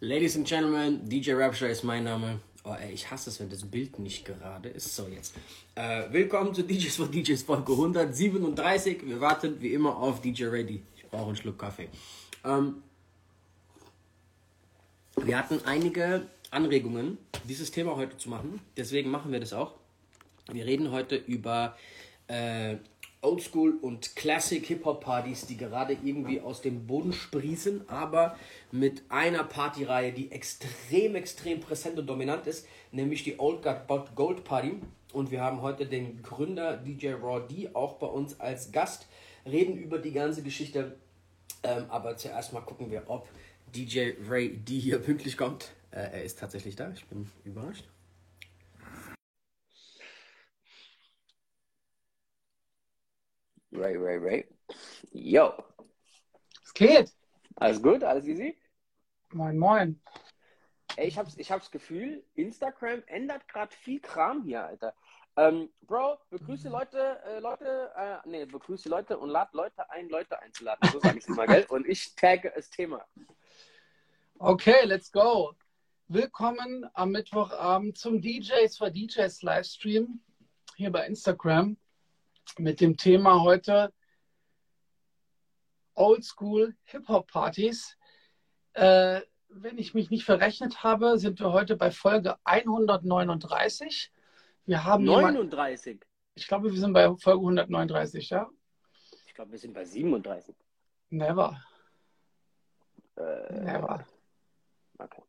Ladies and Gentlemen, DJ Rapture ist mein Name. Oh ey, ich hasse es, wenn das Bild nicht gerade ist. So, jetzt. Äh, willkommen zu DJs for DJs Folge 137. Wir warten wie immer auf DJ Ready. Ich brauche einen Schluck Kaffee. Ähm, wir hatten einige Anregungen, dieses Thema heute zu machen. Deswegen machen wir das auch. Wir reden heute über äh, Oldschool und Classic Hip-Hop-Partys, die gerade irgendwie aus dem Boden sprießen, aber mit einer Partyreihe, die extrem, extrem präsent und dominant ist, nämlich die Old Got Gold Party. Und wir haben heute den Gründer DJ Raw D auch bei uns als Gast, reden über die ganze Geschichte. Ähm, aber zuerst mal gucken wir, ob DJ Ray D hier pünktlich kommt. Äh, er ist tatsächlich da, ich bin überrascht. Ray, Ray, Ray. Yo. Es geht. Alles gut? Alles easy? Moin, moin. Ey, ich hab's, ich hab's Gefühl, Instagram ändert gerade viel Kram hier, Alter. Ähm, Bro, begrüße Leute, äh, Leute, äh, nee, begrüße Leute und lad Leute ein, Leute einzuladen. So sage ich immer, gell? Und ich tagge das Thema. Okay, let's go. Willkommen am Mittwochabend zum DJs for DJs Livestream hier bei Instagram mit dem Thema heute Oldschool Hip-Hop-Partys. Äh, wenn ich mich nicht verrechnet habe, sind wir heute bei Folge 139. Wir haben 39? Jemand, ich glaube, wir sind bei Folge 139, ja? Ich glaube, wir sind bei 37. Never. Äh, Never. Okay.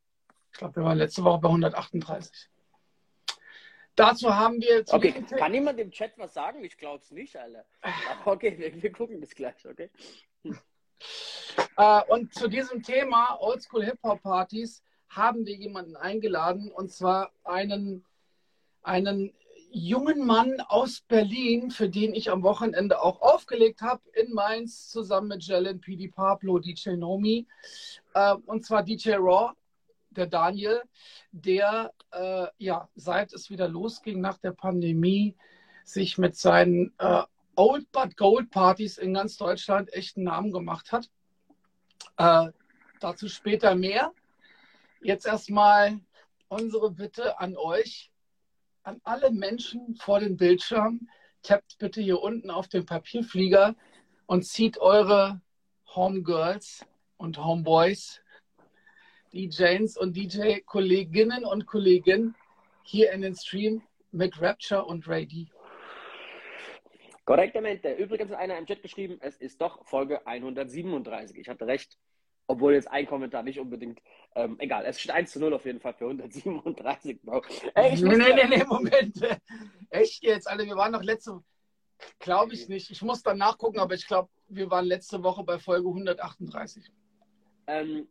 Ich glaube, wir waren letzte Woche bei 138. Dazu haben wir. Okay, kann jemand im Chat was sagen? Ich glaube es nicht. Aber okay, wir, wir, gucken das gleich, okay? Äh, und zu diesem Thema Oldschool Hip-Hop-Partys haben wir jemanden eingeladen und zwar einen, einen jungen Mann aus Berlin, für den ich am Wochenende auch aufgelegt habe in Mainz zusammen mit Jelen, PD Pablo, DJ Nomi äh, und zwar DJ Raw der Daniel, der äh, ja, seit es wieder losging nach der Pandemie, sich mit seinen äh, Old But Gold Partys in ganz Deutschland echt einen Namen gemacht hat. Äh, dazu später mehr. Jetzt erstmal unsere Bitte an euch, an alle Menschen vor dem Bildschirm. Tappt bitte hier unten auf den Papierflieger und zieht eure Homegirls und Homeboys DJs und DJ-Kolleginnen und Kollegen hier in den Stream mit Rapture und Ray D. Korrektamente. Übrigens hat einer im Chat geschrieben, es ist doch Folge 137. Ich hatte recht, obwohl jetzt ein Kommentar nicht unbedingt. Ähm, egal, es steht 1 zu 0 auf jeden Fall für 137, Bro. Ey, ich nee, nee, nee, nee, Moment. Echt jetzt, Alter, wir waren noch letzte Glaube ich nicht. Ich muss dann nachgucken, aber ich glaube, wir waren letzte Woche bei Folge 138. Ähm,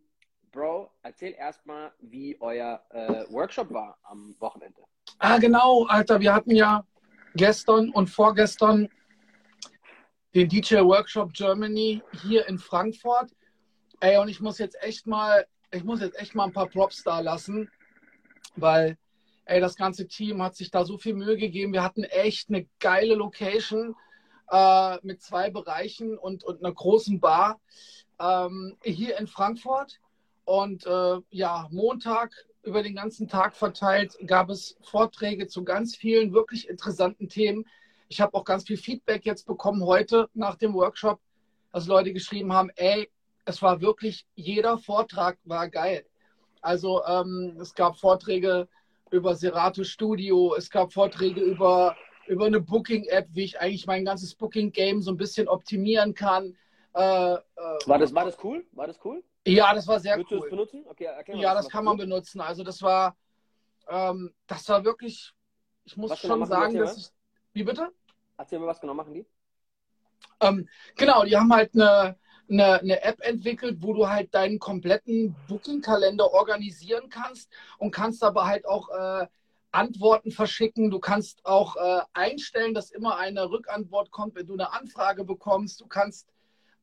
Bro, erzähl erstmal, wie euer äh, Workshop war am Wochenende. Ah, genau, Alter. Wir hatten ja gestern und vorgestern den DJ Workshop Germany hier in Frankfurt. Ey, und ich muss jetzt echt mal, ich muss jetzt echt mal ein paar Props da lassen, weil, ey, das ganze Team hat sich da so viel Mühe gegeben. Wir hatten echt eine geile Location äh, mit zwei Bereichen und, und einer großen Bar ähm, hier in Frankfurt. Und äh, ja, Montag über den ganzen Tag verteilt gab es Vorträge zu ganz vielen wirklich interessanten Themen. Ich habe auch ganz viel Feedback jetzt bekommen heute nach dem Workshop, dass Leute geschrieben haben, ey, es war wirklich, jeder Vortrag war geil. Also ähm, es gab Vorträge über Serato Studio, es gab Vorträge über, über eine Booking-App, wie ich eigentlich mein ganzes Booking-Game so ein bisschen optimieren kann. Äh, äh, war, das, war das cool? War das cool? Ja, das war sehr Würdest cool. du es benutzen? Okay, ja, das kann man benutzen. Also das war, ähm, das war wirklich, ich muss was genau schon sagen, dass ich, wie bitte? Erzähl mir, was genau machen die? Ähm, genau, die haben halt eine, eine, eine, App entwickelt, wo du halt deinen kompletten Booking-Kalender organisieren kannst und kannst aber halt auch äh, Antworten verschicken. Du kannst auch äh, einstellen, dass immer eine Rückantwort kommt, wenn du eine Anfrage bekommst. Du kannst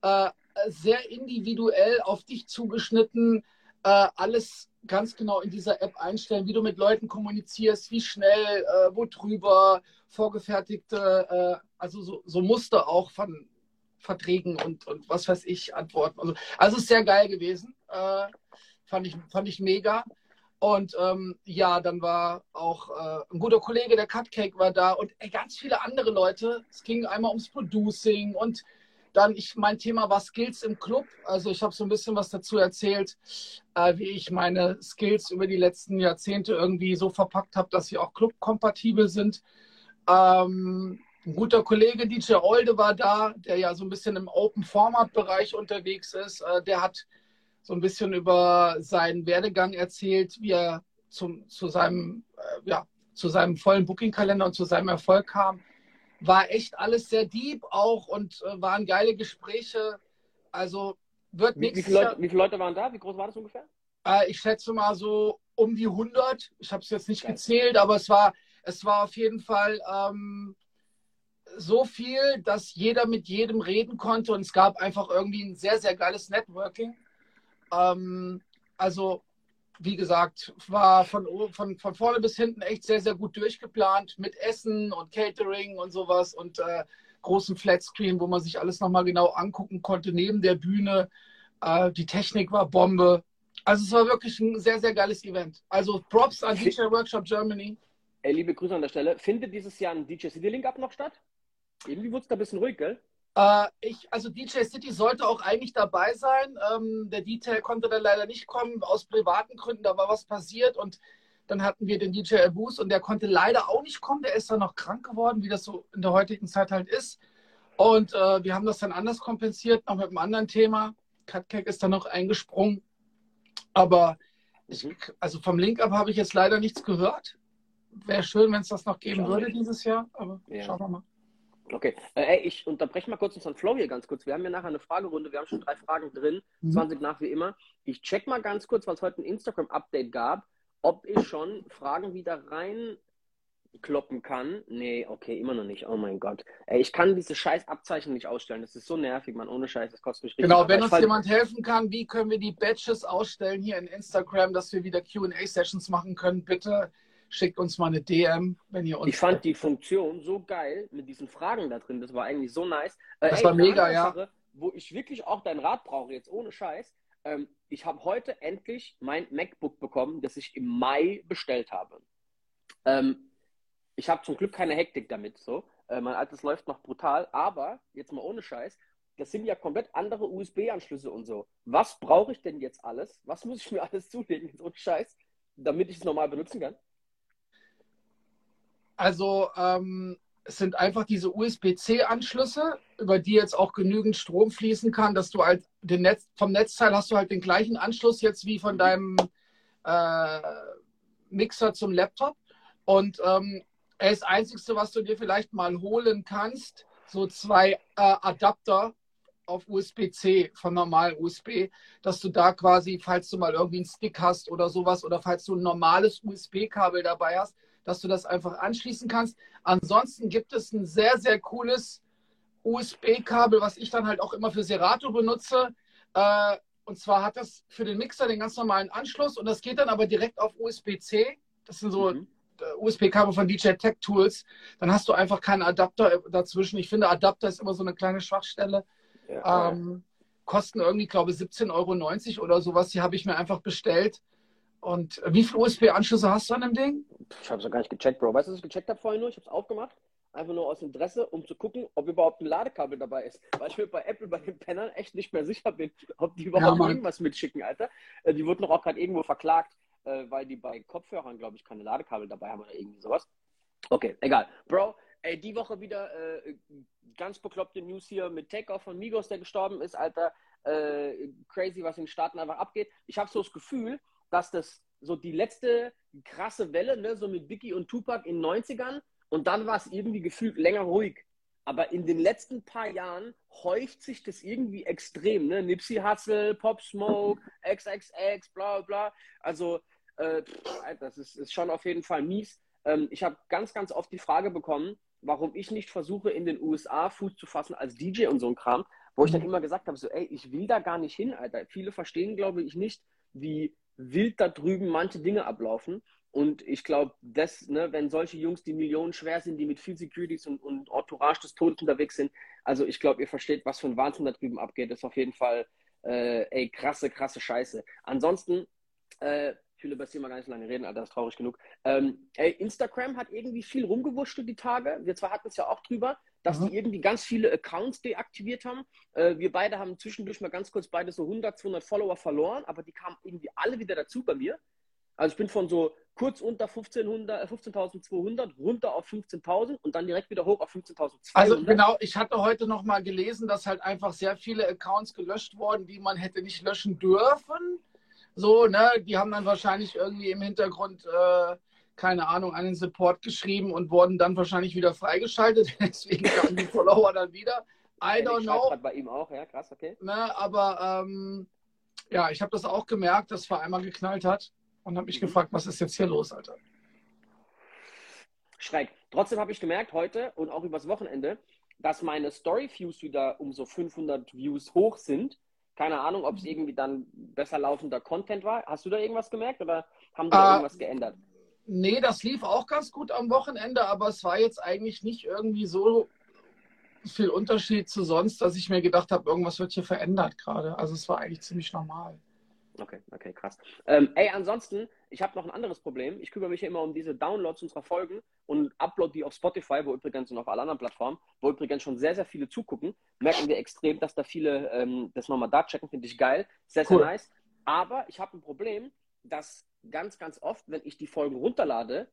äh, sehr individuell auf dich zugeschnitten äh, alles ganz genau in dieser App einstellen, wie du mit Leuten kommunizierst, wie schnell, äh, wo drüber, vorgefertigte, äh, also so, so, Muster auch von Verträgen und, und was weiß ich, Antworten. Also, also ist sehr geil gewesen. Äh, Fand ich, fand ich mega. Und ähm, ja, dann war auch äh, ein guter Kollege, der Cupcake war da und ganz viele andere Leute. Es ging einmal ums Producing und dann, ich, mein Thema war Skills im Club. Also ich habe so ein bisschen was dazu erzählt, äh, wie ich meine Skills über die letzten Jahrzehnte irgendwie so verpackt habe, dass sie auch clubkompatibel sind. Ähm, ein guter Kollege DJ Olde war da, der ja so ein bisschen im Open-Format-Bereich unterwegs ist. Äh, der hat so ein bisschen über seinen Werdegang erzählt, wie er zum, zu, seinem, äh, ja, zu seinem vollen Booking-Kalender und zu seinem Erfolg kam war echt alles sehr deep auch und äh, waren geile Gespräche. Also wird wie, wie, viele Leute, wie viele Leute waren da? Wie groß war das ungefähr? Äh, ich schätze mal so um die 100. Ich habe es jetzt nicht Geil. gezählt, aber es war, es war auf jeden Fall ähm, so viel, dass jeder mit jedem reden konnte und es gab einfach irgendwie ein sehr, sehr geiles Networking. Ähm, also wie gesagt, war von, von, von vorne bis hinten echt sehr, sehr gut durchgeplant mit Essen und Catering und sowas und äh, großen Flatscreen, wo man sich alles nochmal genau angucken konnte, neben der Bühne. Äh, die Technik war Bombe. Also es war wirklich ein sehr, sehr geiles Event. Also Props an DJ Workshop Germany. Ey, liebe Grüße an der Stelle. Findet dieses Jahr ein DJ City Link Up noch statt? Irgendwie wurde es da ein bisschen ruhig, gell? Äh, ich, also DJ City sollte auch eigentlich dabei sein. Ähm, der Detail konnte dann leider nicht kommen, aus privaten Gründen, da war was passiert und dann hatten wir den DJ Abus und der konnte leider auch nicht kommen. Der ist dann noch krank geworden, wie das so in der heutigen Zeit halt ist. Und äh, wir haben das dann anders kompensiert, noch mit einem anderen Thema. Cutcake ist dann noch eingesprungen. Aber ich, mhm. also vom Link-Up habe ich jetzt leider nichts gehört. Wäre schön, wenn es das noch geben würde dieses Jahr, aber ja. schauen wir mal. Okay, äh, ich unterbreche mal kurz unseren Flow hier ganz kurz. Wir haben ja nachher eine Fragerunde, wir haben schon drei Fragen drin, mhm. 20 nach wie immer. Ich check mal ganz kurz, weil es heute ein Instagram-Update gab, ob ich schon Fragen wieder reinkloppen kann. Nee, okay, immer noch nicht. Oh mein Gott. Ey, ich kann diese scheiß Abzeichen nicht ausstellen. Das ist so nervig, man. Ohne Scheiß, das kostet mich richtig. Genau, wenn uns fall... jemand helfen kann, wie können wir die Badges ausstellen hier in Instagram, dass wir wieder QA-Sessions machen können, bitte schickt uns mal eine DM, wenn ihr uns. Ich fand die Funktion so geil mit diesen Fragen da drin. Das war eigentlich so nice. Äh, das ey, war mega, ja. Sache, wo ich wirklich auch dein Rat brauche, jetzt ohne Scheiß. Ähm, ich habe heute endlich mein MacBook bekommen, das ich im Mai bestellt habe. Ähm, ich habe zum Glück keine Hektik damit. So. Äh, mein altes läuft noch brutal, aber jetzt mal ohne Scheiß. Das sind ja komplett andere USB-Anschlüsse und so. Was brauche ich denn jetzt alles? Was muss ich mir alles zulegen, so Scheiß, damit ich es normal benutzen kann? Also ähm, es sind einfach diese USB-C-Anschlüsse, über die jetzt auch genügend Strom fließen kann, dass du halt den Netz, vom Netzteil hast du halt den gleichen Anschluss jetzt wie von deinem äh, Mixer zum Laptop. Und ähm, das Einzige, was du dir vielleicht mal holen kannst, so zwei äh, Adapter auf USB-C von normal USB, dass du da quasi, falls du mal irgendwie einen Stick hast oder sowas oder falls du ein normales USB-Kabel dabei hast, dass du das einfach anschließen kannst. Ansonsten gibt es ein sehr, sehr cooles USB-Kabel, was ich dann halt auch immer für Serato benutze. Äh, und zwar hat das für den Mixer den ganz normalen Anschluss und das geht dann aber direkt auf USB-C. Das sind so mhm. Äh, USB-Kabel von DJ Tech Tools. Dann hast du einfach keinen Adapter dazwischen. Ich finde, Adapter ist immer so eine kleine Schwachstelle. Ja, ähm, kosten irgendwie, glaube ich, 17,90 Euro oder sowas. Die habe ich mir einfach bestellt. Und wie viele USB-Anschlüsse hast du an dem Ding? Ich habe es gar nicht gecheckt, Bro. Weißt du, was ich gecheckt habe vorhin nur? Ich habe es aufgemacht, einfach nur aus Interesse, um zu gucken, ob überhaupt ein Ladekabel dabei ist. Weil ich mir bei Apple, bei den Pennern echt nicht mehr sicher bin, ob die überhaupt ja, irgendwas mitschicken, Alter. Äh, die wurden doch auch gerade irgendwo verklagt, äh, weil die bei Kopfhörern, glaube ich, keine Ladekabel dabei haben oder irgendwie sowas. Okay, egal. Bro, ey, die Woche wieder äh, ganz bekloppte News hier mit Takeoff von Migos, der gestorben ist, Alter. Äh, crazy, was in den Staaten einfach abgeht. Ich habe so das Gefühl, dass das so die letzte krasse Welle, ne, so mit Biggie und Tupac in den 90ern und dann war es irgendwie gefühlt länger ruhig. Aber in den letzten paar Jahren häuft sich das irgendwie extrem. Ne? Nipsey Hussle, Pop Smoke, XXX, bla bla. Also, äh, das ist, ist, schon auf jeden Fall mies. Ähm, ich habe ganz, ganz oft die Frage bekommen, warum ich nicht versuche, in den USA Fuß zu fassen als DJ und so ein Kram, wo ich dann mhm. immer gesagt habe, so, ey, ich will da gar nicht hin, Alter. Viele verstehen, glaube ich, nicht, wie wild da drüben manche Dinge ablaufen. Und ich glaube, das, ne, wenn solche Jungs, die Millionen schwer sind, die mit viel Securities und, und Entourage des Todes unterwegs sind, also ich glaube, ihr versteht, was für ein Wahnsinn da drüben abgeht, ist auf jeden Fall Äh, ey, krasse, krasse Scheiße. Ansonsten, äh, ich will über das Thema gar nicht so lange reden, Alter, das ist traurig genug. Ähm, ey, Instagram hat irgendwie viel rumgewurschtelt die Tage. Wir zwar hatten es ja auch drüber, dass Mhm. die irgendwie ganz viele Accounts deaktiviert haben. Äh, wir beide haben zwischendurch mal ganz kurz beide so 100, 200 Follower verloren, aber die kamen irgendwie alle wieder dazu bei mir. Also ich bin von so kurz unter 1500, äh, 15.200 runter auf 15.000 und dann direkt wieder hoch auf 15.200. Also genau, ich hatte heute noch mal gelesen, dass halt einfach sehr viele Accounts gelöscht wurden, die man hätte nicht löschen dürfen. So, ne, die haben dann wahrscheinlich irgendwie im Hintergrund, äh, keine Ahnung, einen Support geschrieben und wurden dann wahrscheinlich wieder freigeschaltet. Deswegen kamen die Follower dann wieder. I don't know. bei ihm auch, ja, krass, okay. Ne, aber ähm, ja, ich habe das auch gemerkt, dass vor einmal geknallt hat und habe mich Mhm. gefragt, was ist jetzt hier los, Alter? Schräg. Trotzdem habe ich gemerkt heute und auch übers Wochenende, dass meine Story-Views wieder um so 500 Views hoch sind. Keine Ahnung, ob es irgendwie dann besser laufender Content war. Hast du da irgendwas gemerkt oder haben die Ah, irgendwas geändert? Nee, das lief auch ganz gut am Wochenende, aber es war jetzt eigentlich nicht irgendwie so viel Unterschied zu sonst, dass ich mir gedacht habe, irgendwas wird hier verändert gerade. Also es war eigentlich ziemlich normal. Okay, okay, krass. Ähm, ey, ansonsten, ich habe noch ein anderes Problem. Ich kümmere mich ja immer um diese Downloads unserer Folgen und upload die auf Spotify, wo übrigens und auf allen anderen Plattformen, wo übrigens schon sehr, sehr viele zugucken. Merken wir extrem, dass da viele ähm, das nochmal da checken, finde ich geil. Sehr, sehr Cool. nice. Aber ich habe ein Problem, dass ganz, ganz oft, wenn ich die Folgen runterlade,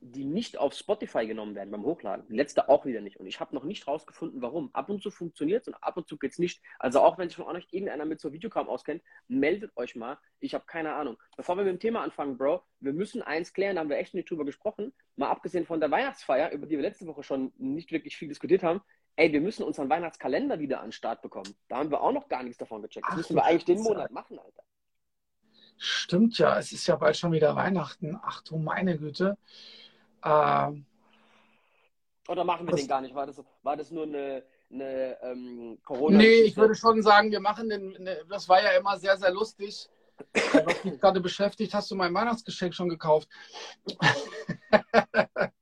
die nicht auf Spotify genommen werden beim Hochladen. Die letzte auch wieder nicht. Und ich habe noch nicht rausgefunden, warum. Ab und zu funktioniert es und ab und zu geht es nicht. Also auch wenn sich von euch irgendeiner mit so Videokram auskennt, meldet euch mal. Ich habe keine Ahnung. Bevor wir mit dem Thema anfangen, Bro, wir müssen eins klären, da haben wir echt nicht drüber gesprochen. Mal abgesehen von der Weihnachtsfeier, über die wir letzte Woche schon nicht wirklich viel diskutiert haben. Ey, wir müssen unseren Weihnachtskalender wieder an den Start bekommen. Da haben wir auch noch gar nichts davon gecheckt. Das Ach müssen wir eigentlich den. Monat machen, Alter. Stimmt ja, es ist ja bald schon wieder Weihnachten. Ach du meine Güte. Ähm, Oder machen wir Das- den gar nicht? War das, war das nur eine, eine ähm, corona nee, ich würde schon sagen, wir machen den, ne, das war ja immer sehr, sehr lustig. Was mich gerade beschäftigt, hast du mein Weihnachtsgeschenk schon gekauft?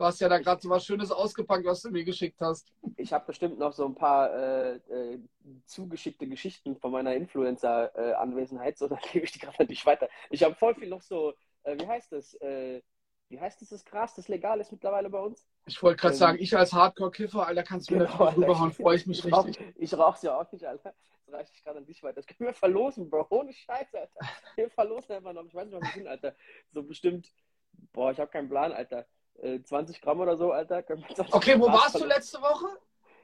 Du hast ja da gerade so was Schönes ausgepackt, was du mir geschickt hast. Ich habe bestimmt noch so ein paar äh, äh, zugeschickte Geschichten von meiner Influencer-Anwesenheit, so dann gebe ich die gerade nicht weiter. Ich habe voll viel noch so, äh, wie heißt das? Äh, wie heißt dieses Gras, das legal ist mittlerweile bei uns? Ich wollte gerade Ähm, sagen, ich als Hardcore-Kiffer, Alter, kannst du mir Genau, da rüberhauen, freue ich mich Ich rauch- richtig. Ich rauch's ja auch nicht, Alter. Das reiche ich gerade an dich weiter. Das können wir verlosen, Bro. Ohne Scheiße, Alter. Wir verlosen einfach noch. Ich weiß nicht, was wir sind, Alter. So bestimmt, boah, ich habe keinen Plan, Alter. Äh, 20 Gramm oder so, Alter. Können wir 20 Okay, wo warst du verlosen. letzte Woche?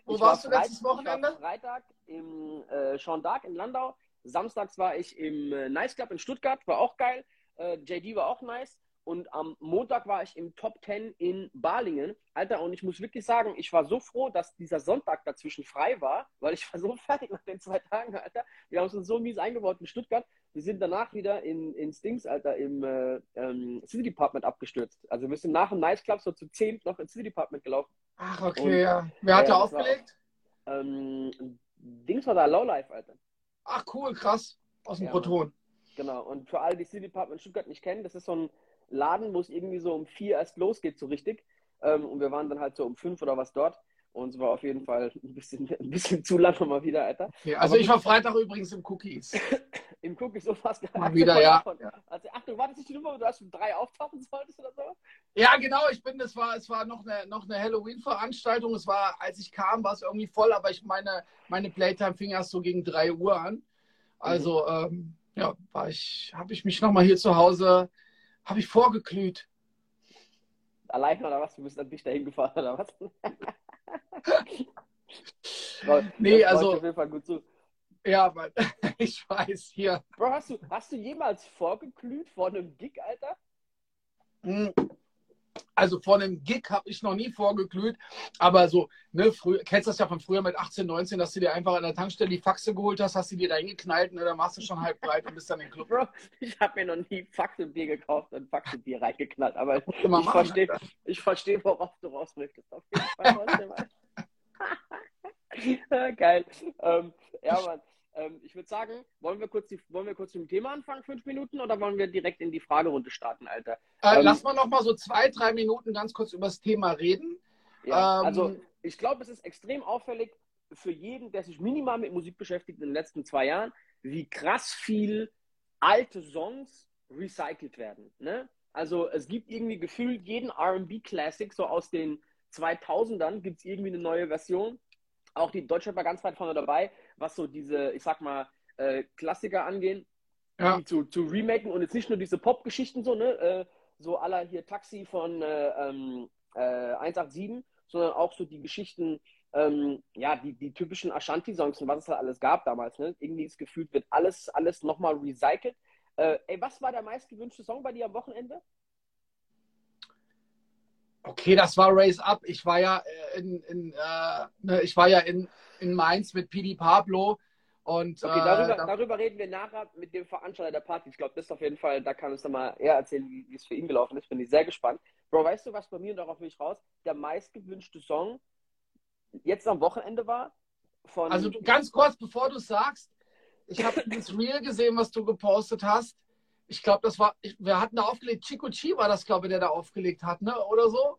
Wo Ich warst war du letztes Freit- Wochenende? Freitag im äh, Jean d'Arc in Landau. Samstags war ich im äh, Nice Club in Stuttgart, war auch geil. Äh, JD war auch nice. Und am Montag war ich im Top 10 in Balingen. Alter, und ich muss wirklich sagen, ich war so froh, dass dieser Sonntag dazwischen frei war, weil ich war so fertig nach den zwei Tagen, Alter. Wir haben uns so mies eingebaut in Stuttgart. Wir sind danach wieder in, in Stings, Alter, im äh, ähm, City Department abgestürzt. Also wir sind nach dem Nice Club so zu 10 noch ins City Department gelaufen. Ach, Und- okay, ja. Wer hat Ja, da das war- aufgelegt? Ähm, Dings war da Lowlife, Alter. Ach, cool, krass. Aus dem Ja, Proton. Genau. Und für alle, die City Department Stuttgart nicht kennen, das ist so ein Laden, wo es irgendwie so um vier erst losgeht, so richtig. Ähm, und wir waren dann halt so um fünf oder was dort. Und es war auf jeden Fall ein bisschen, ein bisschen zu lang mal wieder, Alter. Okay, also Aber ich war Freitag übrigens im Cookies. Im Cookie so fast Mal wieder, ja. Also, ach, du wartest nicht die Nummer, wo du erst um drei auftauchen solltest oder so? Ja, genau, ich bin, es war, es war noch eine, noch eine Halloween-Veranstaltung. Es war, als ich kam, war es irgendwie voll, aber ich meine, meine Playtime fing erst so gegen 3 Uhr an. Also, ähm, ja, war ich, habe ich mich nochmal hier zu Hause, habe ich vorgeglüht. Allein oder was? Du bist dann nicht dahin gefahren oder was? Nee, das also- auf jeden Fall gut zu. Ja, weil ich weiß hier. Bro, hast du, hast du jemals vorgeglüht vor einem Gig, Alter? Also vor einem Gig habe ich noch nie vorgeglüht, aber so, ne, früher, kennst das ja von früher mit 18, 19, dass du dir einfach an der Tankstelle die Faxe geholt hast, hast du dir da hingeknallt, ne, dann machst du schon halb breit und bist dann im Club. Bro, ich habe mir noch nie Faxenbier gekauft und Faxenbier reingeknallt, aber ich machen, verstehe, ich verstehe, worauf du raus möchtest. Auf jeden Fall. Geil. Ähm, ja, Mann. Ähm, ich würde sagen, wollen wir, kurz die, wollen wir kurz mit dem Thema anfangen, fünf Minuten, oder wollen wir direkt in die Fragerunde starten, Alter? Äh, Ähm, lass mal noch mal so zwei, drei Minuten ganz kurz über das Thema reden. Ja, Ähm, also ich glaube, es ist extrem auffällig, für jeden, der sich minimal mit Musik beschäftigt in den letzten zwei Jahren, wie krass viel alte Songs recycelt werden. Ne? Also es gibt irgendwie gefühlt jeden RB-Classic, so aus den 2000ern gibt es irgendwie eine neue Version. Auch die Deutsche war ganz weit vorne dabei, was so diese, ich sag mal, äh, Klassiker angehen, Ja. die zu, zu remaken und jetzt nicht nur diese Pop-Geschichten so, ne, äh, so aller hier Taxi von äh, ähm, äh, 187, sondern auch so die Geschichten, ähm, ja, die, die typischen Ashanti-Songs und was es da alles gab damals, ne? Irgendwie ist gefühlt, wird alles, alles nochmal recycelt. Äh, ey, was war der meistgewünschte Song bei dir am Wochenende? Okay, das war Race Up. Ich war ja äh, in, in äh, ne, ich war ja in, in Mainz mit PD Pablo und Okay, äh, darüber, da- darüber reden wir nachher mit dem Veranstalter der Party. Ich glaube, das ist auf jeden Fall, da kann uns dann mal eher erzählen, wie, wie es für ihn gelaufen ist. Bin ich sehr gespannt. Bro, weißt du, was bei mir, und darauf will ich raus, der meistgewünschte Song jetzt am Wochenende war? Von, Also du, ganz kurz, bevor du sagst, ich habe das Reel gesehen, was du gepostet hast. Ich glaube, das war, ich, wir hatten da aufgelegt, Chico Chi war das, glaube ich, der da aufgelegt hat, ne? Oder so?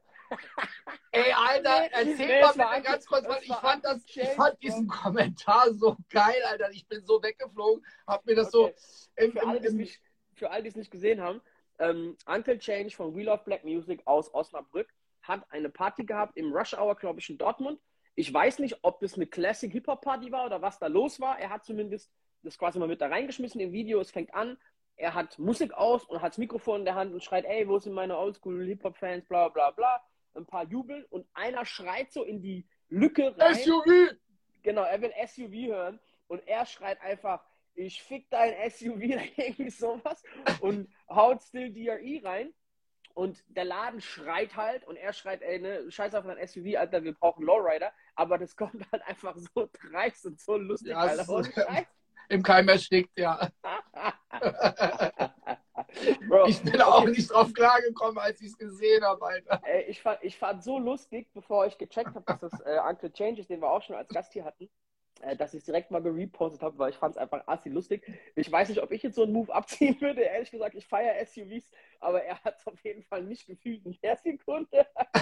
Ey, Alter, erzähl nee, mal bitte ganz kurz, weil ich fand, das, ich fand diesen Kommentar so geil, Alter. Ich bin so weggeflogen, hab mir das Okay. so im, für, im, die es im, nicht, für alle, die es nicht gesehen haben, ähm, Uncle Change von We Love Black Music aus Osnabrück hat eine Party gehabt im Rush Hour, glaube ich, in Dortmund. Ich weiß nicht, ob das eine Classic Hip-Hop Party war oder was da los war. Er hat zumindest das quasi mal mit da reingeschmissen im Video. Es fängt an. Er hat Musik aus und hat das Mikrofon in der Hand und schreit, ey, wo sind meine Oldschool Hip-Hop-Fans, bla bla bla. Ein paar jubeln und einer schreit so in die Lücke rein. SUV. Genau, er will SUV hören und er schreit einfach, ich fick dein SUV oder irgendwie sowas und haut Still DRE rein. Und der Laden schreit halt und er schreit, ey, ne, scheiß auf dein SUV, Alter, wir brauchen Lowrider. Aber das kommt halt einfach so dreist und so lustig, Ja, Alter. ist-. Im Keim erstickt, ja. Bro, Ich bin auch nicht drauf klargekommen, als ich es gesehen habe, Alter. Ey, ich fand, ich fand so lustig, bevor ich gecheckt habe, dass das äh, Uncle Change ist, den wir auch schon als Gast hier hatten, äh, dass ich es direkt mal gerepostet habe, weil ich fand es einfach assi lustig. Ich weiß nicht, ob ich jetzt so einen Move abziehen würde. Ehrlich gesagt, ich feiere SUVs, aber er hat es auf jeden Fall nicht gefühlt in der Sekunde.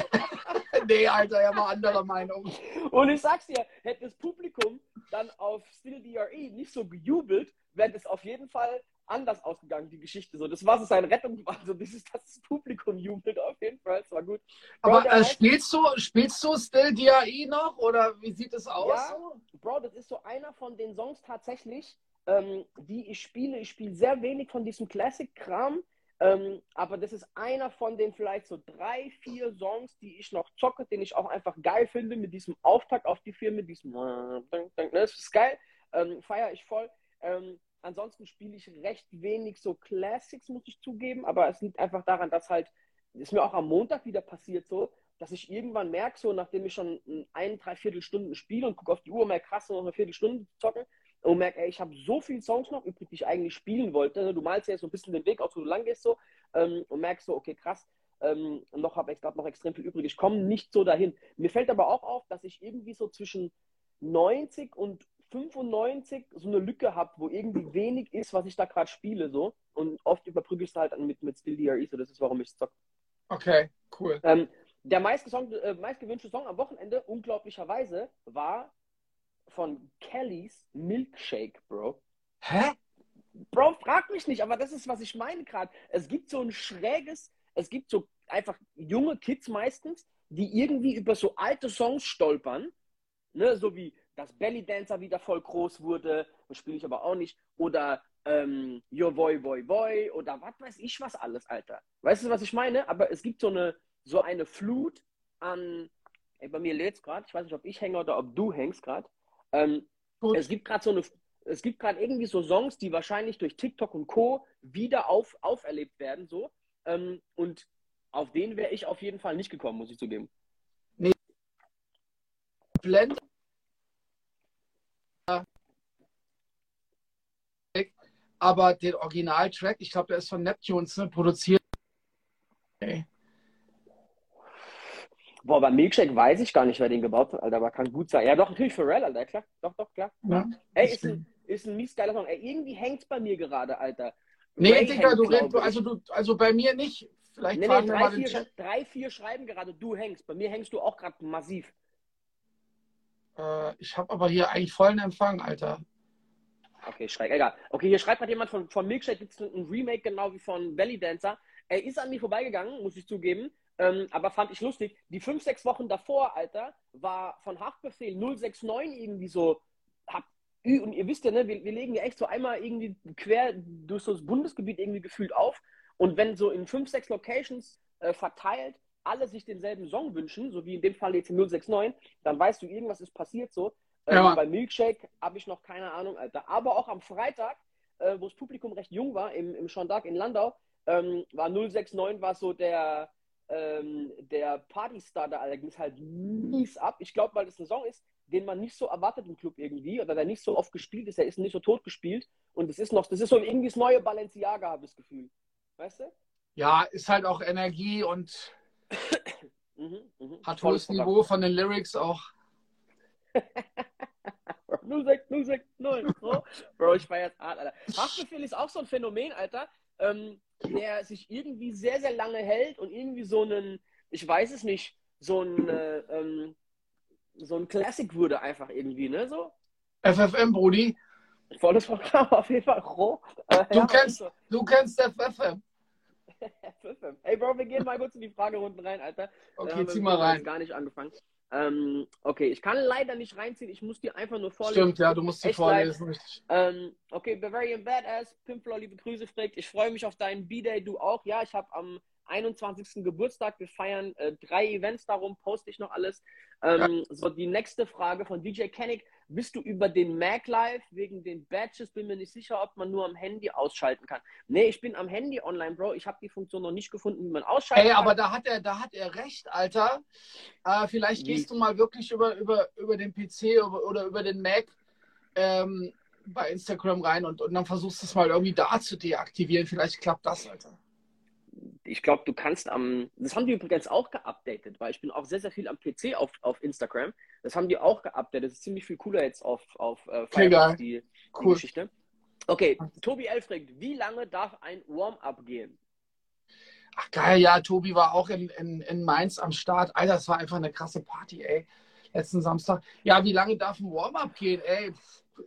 Nee, Alter, er war anderer Meinung. Und ich sag's dir, hätte das Publikum dann auf Still DRE nicht so gejubelt, wäre das auf jeden Fall anders ausgegangen, die Geschichte. So, das war so seine Rettung. Also, dass das Publikum jubelt auf jeden Fall. Es war gut. Bro, Aber äh, spielst du, spielst du Still DAI noch oder wie sieht es aus? Ja, Bro, das ist so einer von den Songs tatsächlich, ähm, die ich spiele. Ich spiele sehr wenig von diesem Classic-Kram, ähm, aber das ist einer von den vielleicht so drei, vier Songs, die ich noch zocke, den ich auch einfach geil finde, mit diesem Auftakt auf die vier, mit diesem ne, das ist geil, ähm, feiere ich voll. Ähm, ansonsten spiele ich recht wenig so Classics, muss ich zugeben, aber es liegt einfach daran, dass halt, ist mir auch am Montag wieder passiert so, dass ich irgendwann merke, so nachdem ich schon ein, dreiviertel Stunden spiele und gucke auf die Uhr, merke krass, noch eine Viertelstunde zocken und merke, ey, ich habe so viele Songs noch übrig, die ich eigentlich spielen wollte. Du malst ja so ein bisschen den Weg aus, wo du lang gehst so ähm, und merkst so, okay, krass, ähm, noch habe ich gerade noch extrem viel übrig. Ich komme nicht so dahin. Mir fällt aber auch auf, dass ich irgendwie so zwischen 90 und 95 so eine Lücke habe, wo irgendwie wenig ist, was ich da gerade spiele so und oft überbrücke ich es halt mit, mit Still DRE, so das ist, warum ich zocke. Okay, cool. Ähm, der meistgesong, äh, meistgewünschte Song am Wochenende, unglaublicherweise, war von Kellys Milkshake, Bro. Hä? Bro, frag mich nicht, aber das ist, was ich meine gerade. Es gibt so ein schräges, es gibt so einfach junge Kids meistens, die irgendwie über so alte Songs stolpern, ne, so wie dass Belly Dancer wieder voll groß wurde, das spiele ich aber auch nicht, oder ähm, Yo Boy Boy Boy oder was weiß ich was alles, Alter. Weißt du, was ich meine? Aber es gibt so eine, so eine Flut an, ey, bei mir lädt's gerade, ich weiß nicht, ob ich hänge oder ob du hängst gerade. Ähm, es gibt gerade so eine, es gibt gerade irgendwie so Songs, die wahrscheinlich durch TikTok und Co. wieder auf, auferlebt werden, so. Ähm, und auf den wäre ich auf jeden Fall nicht gekommen, muss ich zugeben. Blend. Aber den Originaltrack, ich glaube, der ist von Neptunes ne, produziert. Okay. Boah, bei Milkshake weiß ich gar nicht, wer den gebaut hat, Alter, aber kann gut sein. Ja, doch, natürlich Pharrell, Alter, klar. Doch, doch, klar. Ja. Ey, ist ein, ist ein mies geiler Song. Ey, irgendwie hängt's bei mir gerade, Alter. Nee, Ray Digga, hängt, du redest, also du, also bei mir nicht. Vielleicht Nee, nee, drei vier, drei, vier schreiben gerade, du hängst. Bei mir hängst du auch gerade massiv. Äh, ich habe aber hier eigentlich vollen Empfang, Alter. Okay, schräg, egal. Okay, hier schreibt gerade jemand von, von Milkshake, gibt es ein Remake genau wie von Belly Dancer. Er ist an mir vorbeigegangen, muss ich zugeben, ähm, aber fand ich lustig. Die fünf, sechs Wochen davor, Alter, war von Haftbefehl 069 irgendwie so, hab, und ihr wisst ja, ne, wir, wir legen ja echt so einmal irgendwie quer durch so das Bundesgebiet irgendwie gefühlt auf. Und wenn so in fünf, sechs Locations äh, verteilt alle sich denselben Song wünschen, so wie in dem Fall jetzt in 069, dann weißt du, irgendwas ist passiert so. Ähm, Ja. bei Milkshake habe ich noch keine Ahnung, Alter. Aber auch am Freitag, äh, wo das Publikum recht jung war, im, im Schondag in Landau, ähm, war 069 war so der, ähm, der Partystarter, Alter, ging es halt mies ab. Ich glaube, weil das ein Song ist, den man nicht so erwartet im Club irgendwie oder der nicht so oft gespielt ist, der ist nicht so tot gespielt und das ist noch, das ist so irgendwie das neue Balenciaga, habe ich das Gefühl. Weißt du? Ja, ist halt auch Energie und Mhm, mhm. hat hohes. Niveau von den Lyrics auch. 06, 06, 0. So. Bro, ich war jetzt hart, Alter. Haftbefehl ist auch so ein Phänomen, Alter, ähm, der sich irgendwie sehr, sehr lange hält und irgendwie so einen, ich weiß es nicht, so ein, äh, ähm, so ein Classic wurde einfach irgendwie, ne? So. FFM, Brudi. Volles Programm, auf jeden Fall roh. Äh, Du ja, kennst- so. Du kennst FFM. Ey, Bro, wir gehen mal kurz in die Fragerunden rein, Alter. Okay, wir zieh mal rein. Gar nicht angefangen. Ähm, okay, ich kann leider nicht reinziehen, ich muss dir einfach nur vorlesen. Stimmt, ja, du musst die leid. vorlesen. Richtig. Ähm, okay, Bavarian Badass, Pimpflow, liebe Grüße, fragt. Ich freue mich auf deinen B-Day, du auch. Ja, ich habe am 21. Geburtstag, wir feiern äh, drei Events, darum poste ich noch alles. Ähm, So, die nächste Frage von DJ Kennick. Bist du über den Mac Live wegen den Badges? Bin mir nicht sicher, ob man nur am Handy ausschalten kann. Nee, ich bin am Handy online, Bro. Ich habe die Funktion noch nicht gefunden, wie man ausschalten Ey, kann. aber da hat er, da hat er recht, Alter. Äh, vielleicht Wie? gehst du mal wirklich über, über, über den PC oder, oder über den Mac ähm, bei Instagram rein und, und dann versuchst du es mal irgendwie da zu deaktivieren. Vielleicht klappt das, Alter. Ich glaube, du kannst am, das haben die übrigens auch geupdatet, weil ich bin auch sehr, sehr viel am PC auf, auf Instagram. Das haben die auch geupdatet. Das ist ziemlich viel cooler jetzt auf, auf äh, Firefox, die, die Cool. Geschichte. Okay, Tobi L. fragt, wie lange darf ein Warm-up gehen? Ach geil, ja, Tobi war auch in, in, in Mainz am Start. Alter, das war einfach eine krasse Party, ey. Letzten Samstag. Ja, wie lange darf ein Warm-up gehen, ey?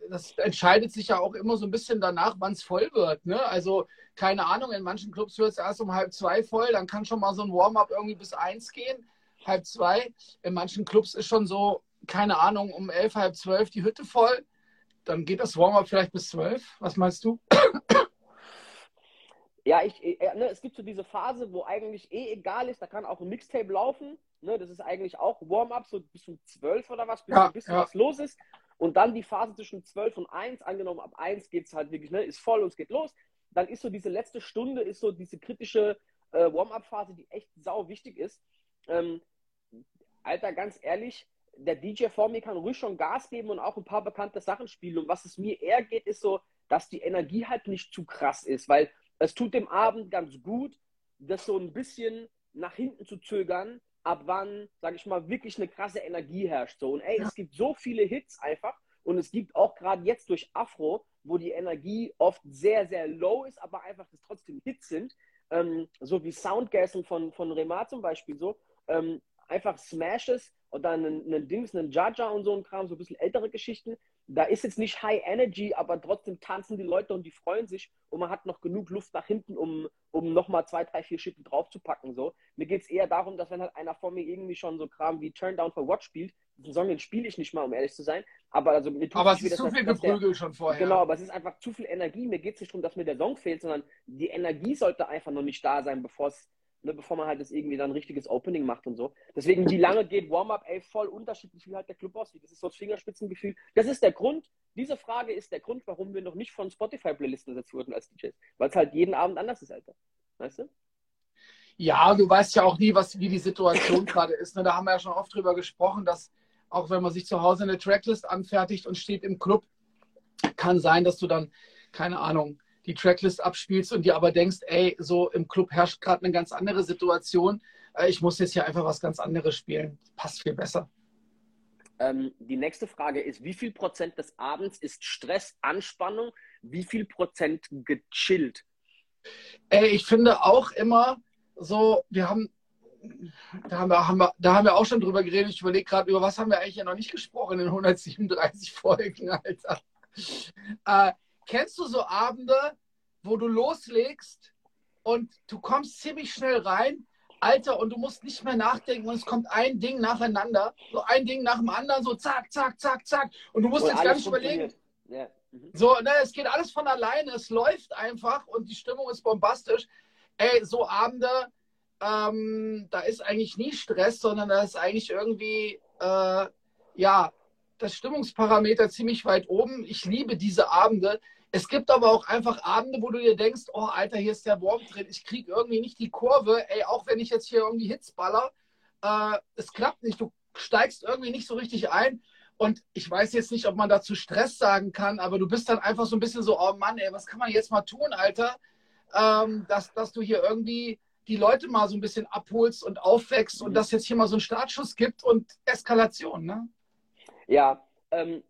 Das entscheidet sich ja auch immer so ein bisschen danach, wann es voll wird. Ne? Also, keine Ahnung, in manchen Clubs wird es erst um halb zwei voll, dann kann schon mal so ein Warm-up irgendwie bis eins gehen, halb zwei. In manchen Clubs ist schon so, keine Ahnung, um elf, halb zwölf die Hütte voll. Dann geht das Warm-up vielleicht bis zwölf. Was meinst du? Ja, ich, äh, ne, es gibt so diese Phase, wo eigentlich eh egal ist, da kann auch ein Mixtape laufen. Ne, das ist eigentlich auch Warm-up, so bis um 12 oder was, bis Ja, ein bisschen ja. was los ist. Und dann die Phase zwischen 12 und 1, angenommen ab 1 geht es halt wirklich, ne, ist voll und es geht los. Dann ist so diese letzte Stunde, ist so diese kritische äh, Warm-up-Phase, die echt sau wichtig ist. Ähm, Alter, ganz ehrlich, der DJ vor mir kann ruhig schon Gas geben und auch ein paar bekannte Sachen spielen. Und was es mir eher geht, ist so, dass die Energie halt nicht zu krass ist, weil es tut dem Abend ganz gut, das so ein bisschen nach hinten zu zögern, ab wann, sage ich mal, wirklich eine krasse Energie herrscht. So. Und ey, Ja. es gibt so viele Hits einfach und es gibt auch gerade jetzt durch Afro, wo die Energie oft sehr, sehr low ist, aber einfach das trotzdem Hits sind, ähm, so wie Soundgassen von, von Remar zum Beispiel so, ähm, einfach Smashes oder einen, einen Dings, einen Jaja und so ein Kram, so ein bisschen ältere Geschichten. Da ist jetzt nicht High Energy, aber trotzdem tanzen die Leute und die freuen sich und man hat noch genug Luft nach hinten, um, um nochmal zwei, drei, vier Schippen draufzupacken. So. Mir geht es eher darum, dass wenn halt einer vor mir irgendwie schon so Kram wie Turn Down for What spielt, diesen Song, den spiele ich nicht mal, um ehrlich zu sein, aber also mir tut Aber es ist zu viel Geprügel schon vorher. Genau, aber es ist einfach zu viel Energie. Mir geht es nicht darum, dass mir der Song fehlt, sondern die Energie sollte einfach noch nicht da sein, bevor es, ne, bevor man halt das irgendwie dann ein richtiges Opening macht und so. Deswegen, wie lange geht Warm-Up? Ey, voll unterschiedlich, wie halt der Club aussieht. Das ist so das Fingerspitzengefühl. Das ist der Grund, diese Frage ist der Grund, warum wir noch nicht von Spotify-Playlisten ersetzt wurden als DJs. Weil es halt jeden Abend anders ist, Alter. Weißt du? Ja, du weißt ja auch nie, was, wie die Situation gerade ist. Ne? Da haben wir ja schon oft drüber gesprochen, dass auch wenn man sich zu Hause eine Tracklist anfertigt und steht im Club, kann sein, dass du dann, keine Ahnung, die Tracklist abspielst und dir aber denkst, ey, so im Club herrscht gerade eine ganz andere Situation. Äh, Ich muss jetzt hier einfach was ganz anderes spielen. Passt viel besser. Ähm, die nächste Frage ist, wie viel Prozent des Abends ist Stress, Anspannung? Wie viel Prozent gechillt? Ey, ich finde auch immer so, wir haben da haben, wir, haben wir, da haben wir auch schon drüber geredet. Ich überlege gerade, über was haben wir eigentlich ja noch nicht gesprochen in 137 Folgen, Alter. Äh, kennst du so Abende, wo du loslegst und du kommst ziemlich schnell rein, Alter, und du musst nicht mehr nachdenken und es kommt ein Ding nacheinander, so ein Ding nach dem anderen, so zack, zack, zack, zack. Und du musst Und jetzt gar nicht überlegen. Ja. Mhm. So, ne, es geht alles von alleine, es läuft einfach und die Stimmung ist bombastisch. Ey, so Abende, ähm, da ist eigentlich nie Stress, sondern da ist eigentlich irgendwie, äh, ja, das Stimmungsparameter ziemlich weit oben. Ich liebe diese Abende. Es gibt aber auch einfach Abende, wo du dir denkst, oh Alter, hier ist der Wurm drin, ich kriege irgendwie nicht die Kurve, ey, auch wenn ich jetzt hier irgendwie Hits baller, äh, es klappt nicht, du steigst irgendwie nicht so richtig ein. Und ich weiß jetzt nicht, ob man dazu Stress sagen kann, aber du bist dann einfach so ein bisschen so, oh Mann, ey, was kann man jetzt mal tun, Alter? Ähm, dass, dass du hier irgendwie die Leute mal so ein bisschen abholst und aufwächst und Mhm. dass jetzt hier mal so einen Startschuss gibt und Eskalation, ne? Ja, ähm,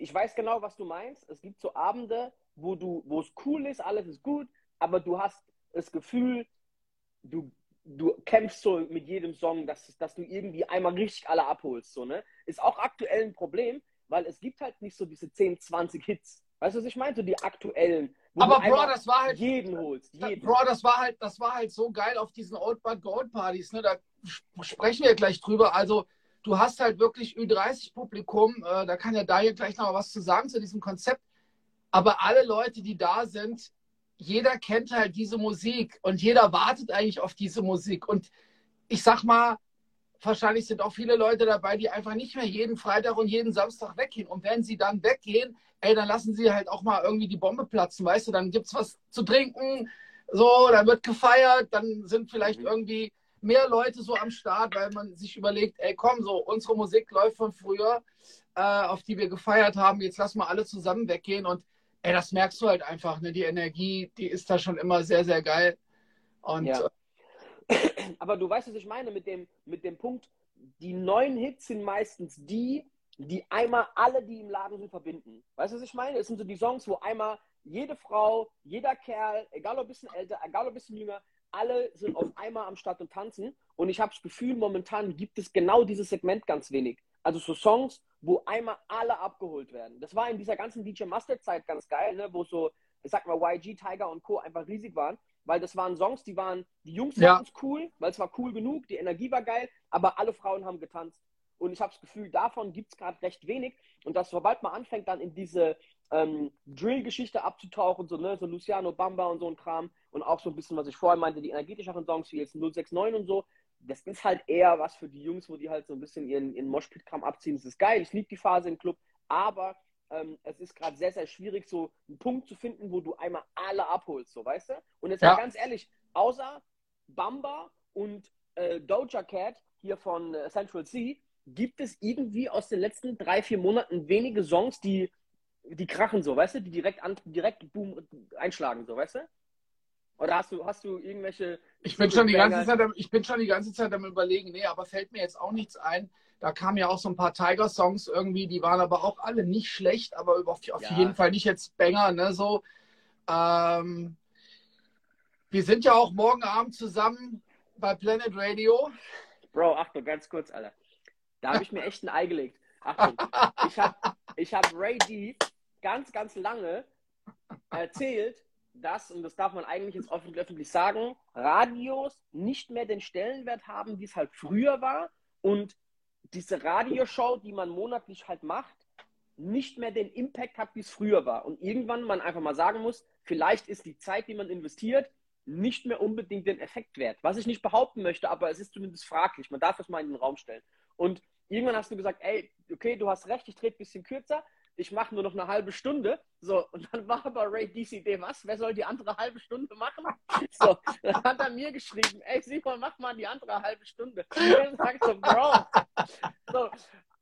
ich weiß genau, was du meinst. Es gibt so Abende, wo du, wo es cool ist, alles ist gut, aber du hast das Gefühl, du, du kämpfst so mit jedem Song, dass, dass du irgendwie einmal richtig alle abholst. So, ne? Ist auch aktuell ein Problem, weil es gibt halt nicht so diese 10, 20 Hits. Weißt du, was ich meine? So die aktuellen. Aber du Bro, das war halt, jeden holst. Jeden. Bro, das war halt, das war halt so geil auf diesen Old But Gold Partys, ne? Da sp- sprechen wir gleich drüber. Also, du hast halt wirklich Ü30-Publikum, äh, da kann ja Daniel gleich noch mal was zu sagen zu diesem Konzept. Aber alle Leute, die da sind, jeder kennt halt diese Musik und jeder wartet eigentlich auf diese Musik. Und ich sag mal, wahrscheinlich sind auch viele Leute dabei, die einfach nicht mehr jeden Freitag und jeden Samstag weggehen. Und wenn sie dann weggehen, ey, dann lassen sie halt auch mal irgendwie die Bombe platzen, weißt du? Dann gibt's was zu trinken, so, dann wird gefeiert, dann sind vielleicht Mhm. irgendwie mehr Leute so am Start, weil man sich überlegt, ey, komm, so, unsere Musik läuft von früher, äh, auf die wir gefeiert haben, jetzt lassen wir alle zusammen weggehen und ey, das merkst du halt einfach, ne? Die Energie, die ist da schon immer sehr, sehr geil. Und Ja. äh, Aber du weißt, was ich meine mit dem, mit dem Punkt, die neuen Hits sind meistens die, die einmal alle, die im Laden sind, verbinden. Weißt du, was ich meine? Es sind so die Songs, wo einmal jede Frau, jeder Kerl, egal ob ein bisschen älter, egal ob ein bisschen jünger, alle sind auf einmal am Start und tanzen. Und ich habe das Gefühl, momentan gibt es genau dieses Segment ganz wenig. Also so Songs, wo einmal alle abgeholt werden. Das war in dieser ganzen DJ Mustard Zeit ganz geil, ne? wo so, ich sag mal, YG, Tiger und Co. einfach riesig waren, weil das waren Songs, die waren, die Jungs Ja. fanden es cool, weil es war cool genug, die Energie war geil, aber alle Frauen haben getanzt. Und ich habe das Gefühl, davon gibt es gerade recht wenig. Und dass sobald man anfängt, dann in diese ähm, Drill-Geschichte abzutauchen, so, ne, so Luciano Bamba und so ein Kram und auch so ein bisschen, was ich vorher meinte, die energetischeren Songs wie jetzt 069 und so, das ist halt eher was für die Jungs, wo die halt so ein bisschen ihren, ihren Moshpit-Kram abziehen. Das ist geil, ich liebe die Phase im Club, aber ähm, es ist gerade sehr, sehr schwierig, so einen Punkt zu finden, wo du einmal alle abholst, so, weißt du? Und jetzt Ja. mal ganz ehrlich, außer Bamba und äh, Doja Cat hier von äh, Central C, gibt es irgendwie aus den letzten drei, vier Monaten wenige Songs, die, die krachen so, weißt du, die direkt, an, direkt boom, einschlagen, so, weißt du? Oder hast du, hast du irgendwelche. Ich bin, schon die ganze? Zeit, am- ich bin schon die ganze Zeit am überlegen, nee, aber fällt mir jetzt auch nichts ein. Da kamen ja auch so ein paar Tiger-Songs irgendwie, die waren aber auch alle nicht schlecht, aber auf, auf Ja. jeden Fall nicht jetzt Banger, ne, so. Ähm, wir sind ja auch morgen Abend zusammen bei Planet Radio. Bro, Achtung, ganz kurz, Alter. Da habe ich mir echt ein Ei gelegt. Achtung. Ich habe ich hab Ray D ganz, ganz lange erzählt, dass, und das darf man eigentlich jetzt öffentlich, öffentlich sagen, Radios nicht mehr den Stellenwert haben, wie es halt früher war und diese Radioshow, die man monatlich halt macht, nicht mehr den Impact hat, wie es früher war. Und irgendwann man einfach mal sagen muss, vielleicht ist die Zeit, die man investiert, nicht mehr unbedingt den Effekt wert. Was ich nicht behaupten möchte, aber es ist zumindest fraglich. Man darf es mal in den Raum stellen. Und irgendwann hast du gesagt, ey, okay, du hast recht, ich trete ein bisschen kürzer, ich mache nur noch eine halbe Stunde. So, und dann war aber Ray DCD, was? Wer soll die andere halbe Stunde machen? So, dann hat er mir geschrieben, ey, Simon, mach mal die andere halbe Stunde. Und ich sag so, Bro, so,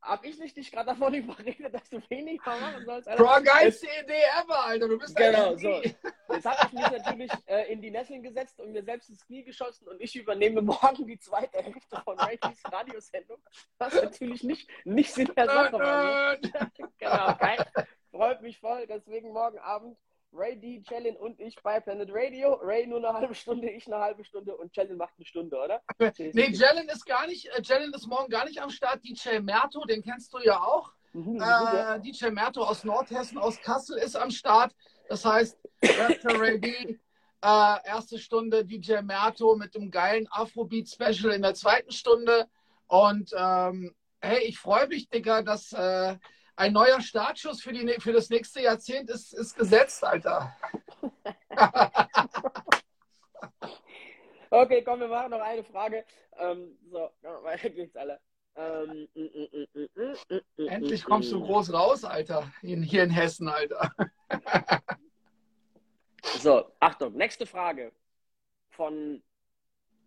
hab ich nicht dich gerade davon überredet, dass du weniger machen sollst? Alter? Bro, geilste Idee ever, Alter. Du bist Genau, Genie. Jetzt habe ich mich natürlich äh, in die Nesseln gesetzt und mir selbst ins Knie geschossen und ich übernehme morgen die zweite Hälfte von Rankings Radiosendung, was natürlich nicht, nicht Sinn der Sache war. Ne? Genau, geil. Freut mich voll, deswegen morgen Abend Ray D, Challenge und ich bei Planet Radio. Ray nur eine halbe Stunde, ich eine halbe Stunde und Challenge macht eine Stunde, oder? Nee, Jalen ist gar nicht, äh, Jalen ist morgen gar nicht am Start. DJ Merto, den kennst du ja auch. Mhm, Äh, DJ Merto aus Nordhessen, aus Kassel ist am Start. Das heißt, Dr. Ray D, äh, erste Stunde DJ Merto mit dem geilen Afrobeat-Special in der zweiten Stunde. Und ähm, hey, ich freue mich, Digga, dass äh, ein neuer Startschuss für, die, für das nächste Jahrzehnt ist, ist gesetzt, Alter. Okay, komm, wir machen noch eine Frage. Ähm, so, weiter geht's alle. Ähm, mm, mm, mm, Endlich mm, kommst du groß raus, Alter. In, hier in Hessen, Alter. So, Achtung, nächste Frage von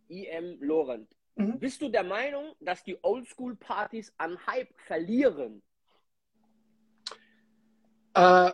IM Lorent. Mhm. Bist du der Meinung, dass die Oldschool-Partys an Hype verlieren? Äh,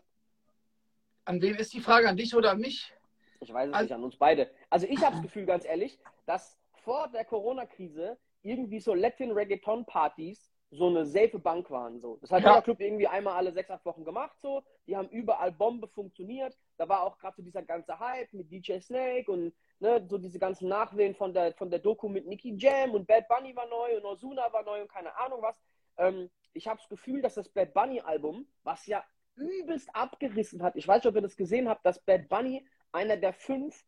an wen ist die Frage? An dich oder an mich? Ich weiß es Also- nicht, an uns beide. Also ich habe das Gefühl, ganz ehrlich, dass vor der Corona-Krise irgendwie so Latin-Reggaeton-Partys so eine safe Bank waren. So. Das hat Ja. jeder Club irgendwie einmal alle sechs, acht Wochen gemacht. So. Die haben überall Bombe funktioniert. Da war auch gerade so dieser ganze Hype mit DJ Snake und ne, so diese ganzen Nachwehen von der, von der Doku mit Nicky Jam und Bad Bunny war neu und Ozuna war neu und keine Ahnung was. Ähm, ich habe das Gefühl, dass das Bad Bunny-Album, was ja übelst abgerissen hat, ich weiß nicht, ob ihr das gesehen habt, dass Bad Bunny einer der fünf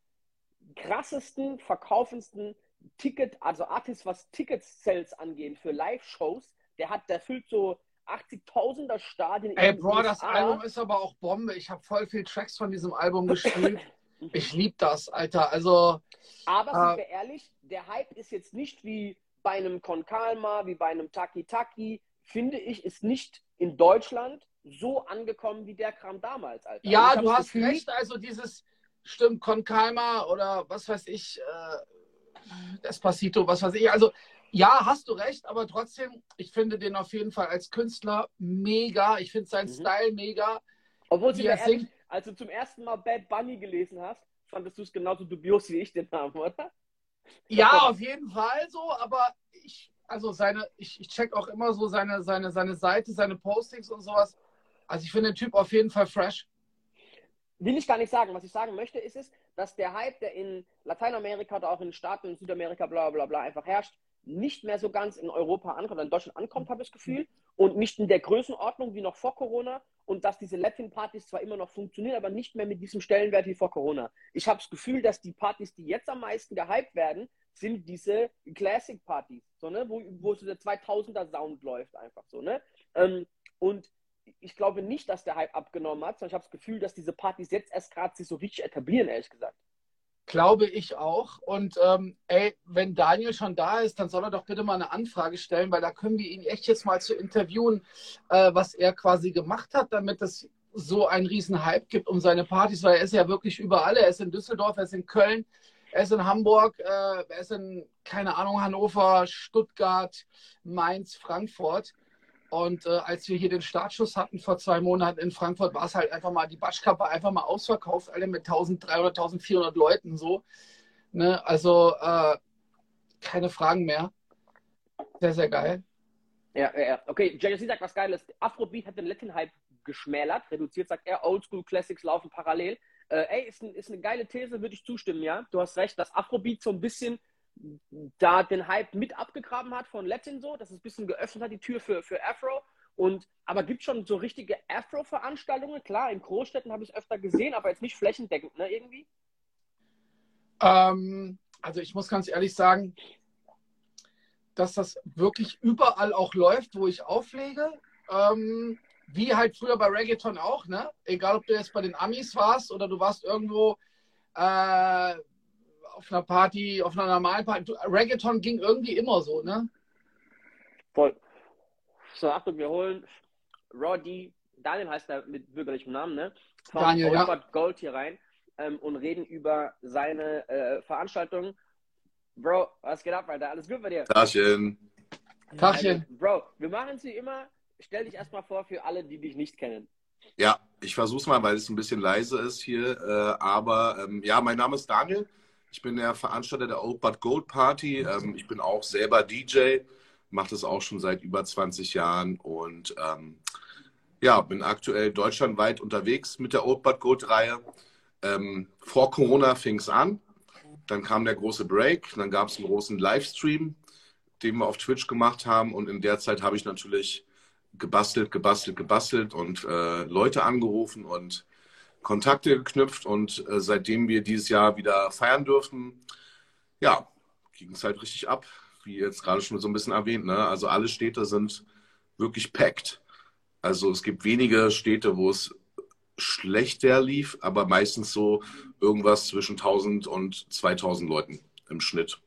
krassesten, verkaufendsten Ticket, also Artists, was Ticket-Sales angeht für Live-Shows, der hat, der füllt so 80.000er Stadien. Ey, Bro, das. Album ist aber auch Bombe. Ich habe voll viel Tracks von diesem Album gespielt. Ich lieb das, Alter. Also, Aber Äh, sind wir ehrlich, der Hype ist jetzt nicht wie bei einem Con Calma, wie bei einem Taki Taki, finde ich, ist nicht in Deutschland so angekommen wie der Kram damals, Alter. Ja, hab du hast Gefühl, recht. Also, dieses, stimmt, Calma oder was weiß ich, äh, Despacito, was weiß ich. Also, ja, hast du recht, aber trotzdem, ich finde den auf jeden Fall als Künstler mega. Ich finde seinen Mhm. Style mega. Obwohl, wie er ehrlich, singt. als du zum ersten Mal Bad Bunny gelesen hast, fandest du es genauso dubios wie ich den Namen, oder? Ja, auf jeden Fall so, aber ich, also seine, ich, ich check auch immer so seine, seine, seine Seite, seine Postings und sowas. Also ich finde den Typ auf jeden Fall fresh. Will ich gar nicht sagen. Was ich sagen möchte, ist es, dass der Hype, der in Lateinamerika oder auch in Staaten in Südamerika bla bla bla einfach herrscht, nicht mehr so ganz in Europa ankommt, in Deutschland ankommt, habe ich das Gefühl. Und nicht in der Größenordnung wie noch vor Corona. Und dass diese Latin-Partys zwar immer noch funktionieren, aber nicht mehr mit diesem Stellenwert wie vor Corona. Ich habe das Gefühl, dass die Partys, die jetzt am meisten gehypt werden, sind diese Classic-Partys, so, ne? wo, wo so der 2000er-Sound läuft einfach so. Ne? Ähm, und ich glaube nicht, dass der Hype abgenommen hat, sondern ich habe das Gefühl, dass diese Partys jetzt erst gerade sich so richtig etablieren, ehrlich gesagt. Glaube ich auch. Und ähm, ey, wenn Daniel schon da ist, dann soll er doch bitte mal eine Anfrage stellen, weil da können wir ihn echt jetzt mal zu interviewen, äh, was er quasi gemacht hat, damit es so einen riesen Hype gibt um seine Partys, weil er ist ja wirklich überall. Er ist in Düsseldorf, er ist in Köln, er ist in Hamburg, äh, er ist in, keine Ahnung, Hannover, Stuttgart, Mainz, Frankfurt. Und äh, als wir hier den Startschuss hatten vor zwei Monaten in Frankfurt, war es halt einfach mal, die Batschkappe einfach mal ausverkauft, alle mit 1300, 1400 Leuten so. Ne? Also äh, keine Fragen mehr. Sehr, sehr geil. Ja, ja, ja. Okay, JSC sagt was Geiles. Afrobeat hat den Latin-Hype geschmälert, reduziert, sagt er. Oldschool Classics laufen parallel. Äh, ey, ist, ein, ist eine geile These, würde ich zustimmen, ja. Du hast recht, dass Afrobeat so ein bisschen da den Hype mit abgegraben hat von Latin so, dass es ein bisschen geöffnet hat, die Tür für, für Afro. Und, aber gibt schon so richtige Afro-Veranstaltungen? Klar, in Großstädten habe ich es öfter gesehen, aber jetzt nicht flächendeckend, ne, irgendwie? Ähm, also ich muss ganz ehrlich sagen, dass das wirklich überall auch läuft, wo ich auflege. Ähm, wie halt früher bei Reggaeton auch, ne? Egal, ob du jetzt bei den Amis warst oder du warst irgendwo äh, auf einer Party, auf einer normalen Party. Reggaeton ging irgendwie immer so, ne? Voll. So, Achtung, wir holen Roddy, Daniel heißt er mit bürgerlichem Namen, ne? Von Daniel, ja. Gold hier rein ähm, und reden über seine äh, Veranstaltung. Bro, was geht ab, Alter? Alles gut bei dir? Tachchen. Tachchen. Also, Bro, wir machen es wie immer. Stell dich erstmal vor für alle, die dich nicht kennen. Ja, ich versuch's mal, weil es ein bisschen leise ist hier. Äh, aber ähm, ja, mein Name ist Daniel. Ich bin der Veranstalter der Old But Gold Party. Ähm, ich bin auch selber DJ, mache das auch schon seit über 20 Jahren und ähm, ja, bin aktuell deutschlandweit unterwegs mit der Old But Gold Reihe. Ähm, vor Corona fing es an. Dann kam der große Break. Dann gab es einen großen Livestream, den wir auf Twitch gemacht haben. Und in der Zeit habe ich natürlich gebastelt, gebastelt, gebastelt und äh, Leute angerufen und Kontakte geknüpft. Und äh, seitdem wir dieses Jahr wieder feiern dürfen, ja, ging es halt richtig ab, wie jetzt gerade schon so ein bisschen erwähnt. Ne? Also alle Städte sind wirklich packed. Also es gibt wenige Städte, wo es schlechter lief, aber meistens so irgendwas zwischen 1000 und 2000 Leuten im Schnitt.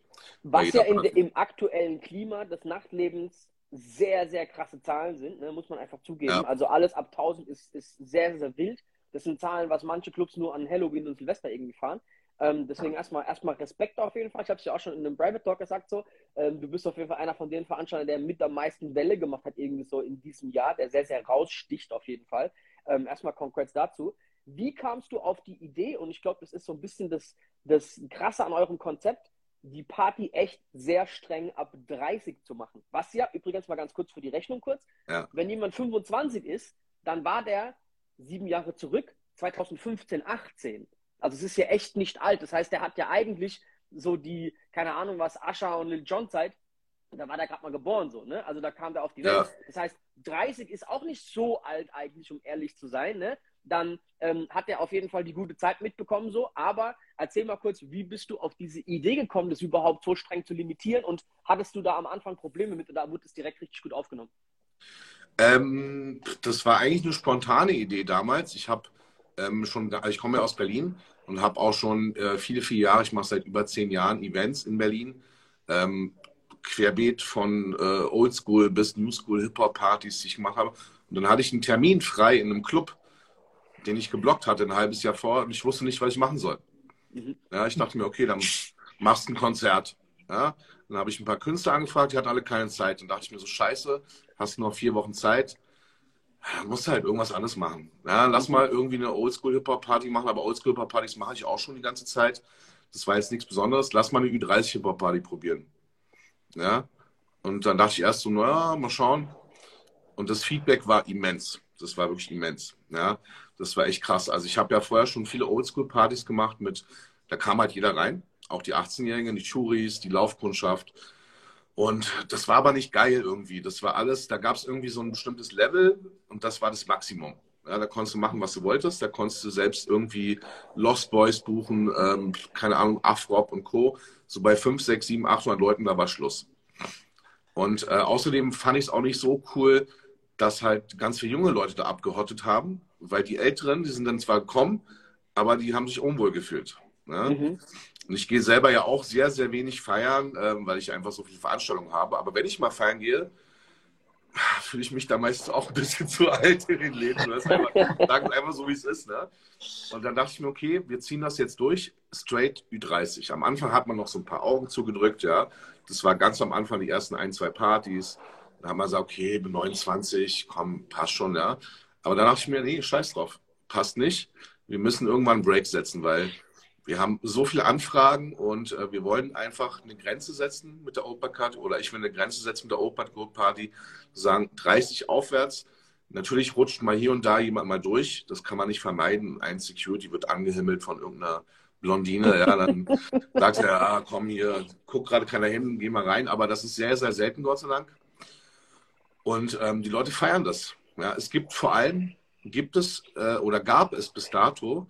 Was ja in, im aktuellen Klima des Nachtlebens sehr, sehr krasse Zahlen sind, ne, muss man einfach zugeben. Ja. Also alles ab 1000 ist, ist sehr, sehr wild. Das sind Zahlen, was manche Clubs nur an Halloween und Silvester irgendwie fahren. Ähm, deswegen erstmal, erstmal Respekt auf jeden Fall. Ich habe es ja auch schon in einem Private Talk gesagt so. Ähm, du bist auf jeden Fall einer von den Veranstaltern, der mit am meisten Welle gemacht hat, irgendwie so in diesem Jahr, der sehr, sehr raussticht auf jeden Fall. Ähm, erstmal Congrats dazu. Wie kamst du auf die Idee? Und ich glaube, das ist so ein bisschen das, das Krasse an eurem Konzept, die Party echt sehr streng ab 30 zu machen. Was ja, übrigens mal ganz kurz für die Rechnung kurz, ja. wenn jemand 25 ist, dann war der sieben Jahre zurück, 2015, 18. Also es ist ja echt nicht alt. Das heißt, der hat ja eigentlich so die, keine Ahnung was, Ascha und Lil Jon Zeit, da war der gerade mal geboren so, ne? Also da kam der auf die Welt. Ja. Das heißt, 30 ist auch nicht so alt eigentlich, um ehrlich zu sein, ne? Dann ähm, hat er auf jeden Fall die gute Zeit mitbekommen so. Aber erzähl mal kurz, wie bist du auf diese Idee gekommen, das überhaupt so streng zu limitieren? Und hattest du da am Anfang Probleme mit oder wurde es direkt richtig gut aufgenommen? Ähm, das war eigentlich eine spontane Idee damals. Ich habe ähm, schon, ich komme ja aus Berlin und habe auch schon äh, viele, viele Jahre, ich mache seit über zehn Jahren Events in Berlin. Ähm, querbeet von äh, Oldschool bis Newschool Hip-Hop-Partys, die ich gemacht habe. Und dann hatte ich einen Termin frei in einem Club, den ich geblockt hatte ein halbes Jahr vor und ich wusste nicht, was ich machen soll. Mhm. Ja, ich dachte mir, okay, dann machst du ein Konzert. Ja, dann habe ich ein paar Künstler angefragt, die hatten alle keine Zeit. Dann dachte ich mir so, scheiße, hast du noch vier Wochen Zeit, dann musst du halt irgendwas anderes machen. Ja, lass mal irgendwie eine Oldschool-Hip-Hop-Party machen, aber Oldschool-Hip-Hop-Partys mache ich auch schon die ganze Zeit. Das war jetzt nichts Besonderes. Lass mal eine Ü30-Hip-Hop-Party probieren. Ja, und dann dachte ich erst so, naja, mal schauen. Und das Feedback war immens. Das war wirklich immens. Ja, das war echt krass. Also ich habe ja vorher schon viele Oldschool-Partys gemacht mit, da kam halt jeder rein. Auch die 18-Jährigen, die Touris, die Laufkundschaft. Und das war aber nicht geil irgendwie. Das war alles, da gab es irgendwie so ein bestimmtes Level und das war das Maximum. Ja, da konntest du machen, was du wolltest. Da konntest du selbst irgendwie Lost Boys buchen, ähm, keine Ahnung, Afrop und Co. So bei 5, 6, 7, 800 Leuten, da war Schluss. Und äh, außerdem fand ich es auch nicht so cool, dass halt ganz viele junge Leute da abgehottet haben, weil die Älteren, die sind dann zwar gekommen, aber die haben sich unwohl gefühlt. Ne? Mhm. Und ich gehe selber ja auch sehr, sehr wenig feiern, ähm, weil ich einfach so viele Veranstaltungen habe. Aber wenn ich mal feiern gehe, fühle ich mich da meistens auch ein bisschen zu alt in den Läden. Das einfach, sagen es einfach so, wie es ist. Ne? Und dann dachte ich mir, okay, wir ziehen das jetzt durch, straight Ü30. Am Anfang hat man noch so ein paar Augen zugedrückt, ja. Das war ganz am Anfang die ersten ein, zwei Partys. Da haben wir gesagt, okay, bin 29, komm, passt schon, ja. Aber dann dachte ich mir, nee, scheiß drauf, passt nicht. Wir müssen irgendwann einen Break setzen, weil wir haben so viele Anfragen und äh, wir wollen einfach eine Grenze setzen mit der Open Card oder ich will eine Grenze setzen mit der Open Gold Party, sagen 30 aufwärts. Natürlich rutscht mal hier und da jemand mal durch, das kann man nicht vermeiden. Ein Security wird angehimmelt von irgendeiner Blondine, ja, dann sagt er, ah, komm hier, guck gerade keiner hin, geh mal rein, aber das ist sehr, sehr selten, Gott sei Dank. Und ähm, die Leute feiern das. Ja, es gibt vor allem, gibt es äh, oder gab es bis dato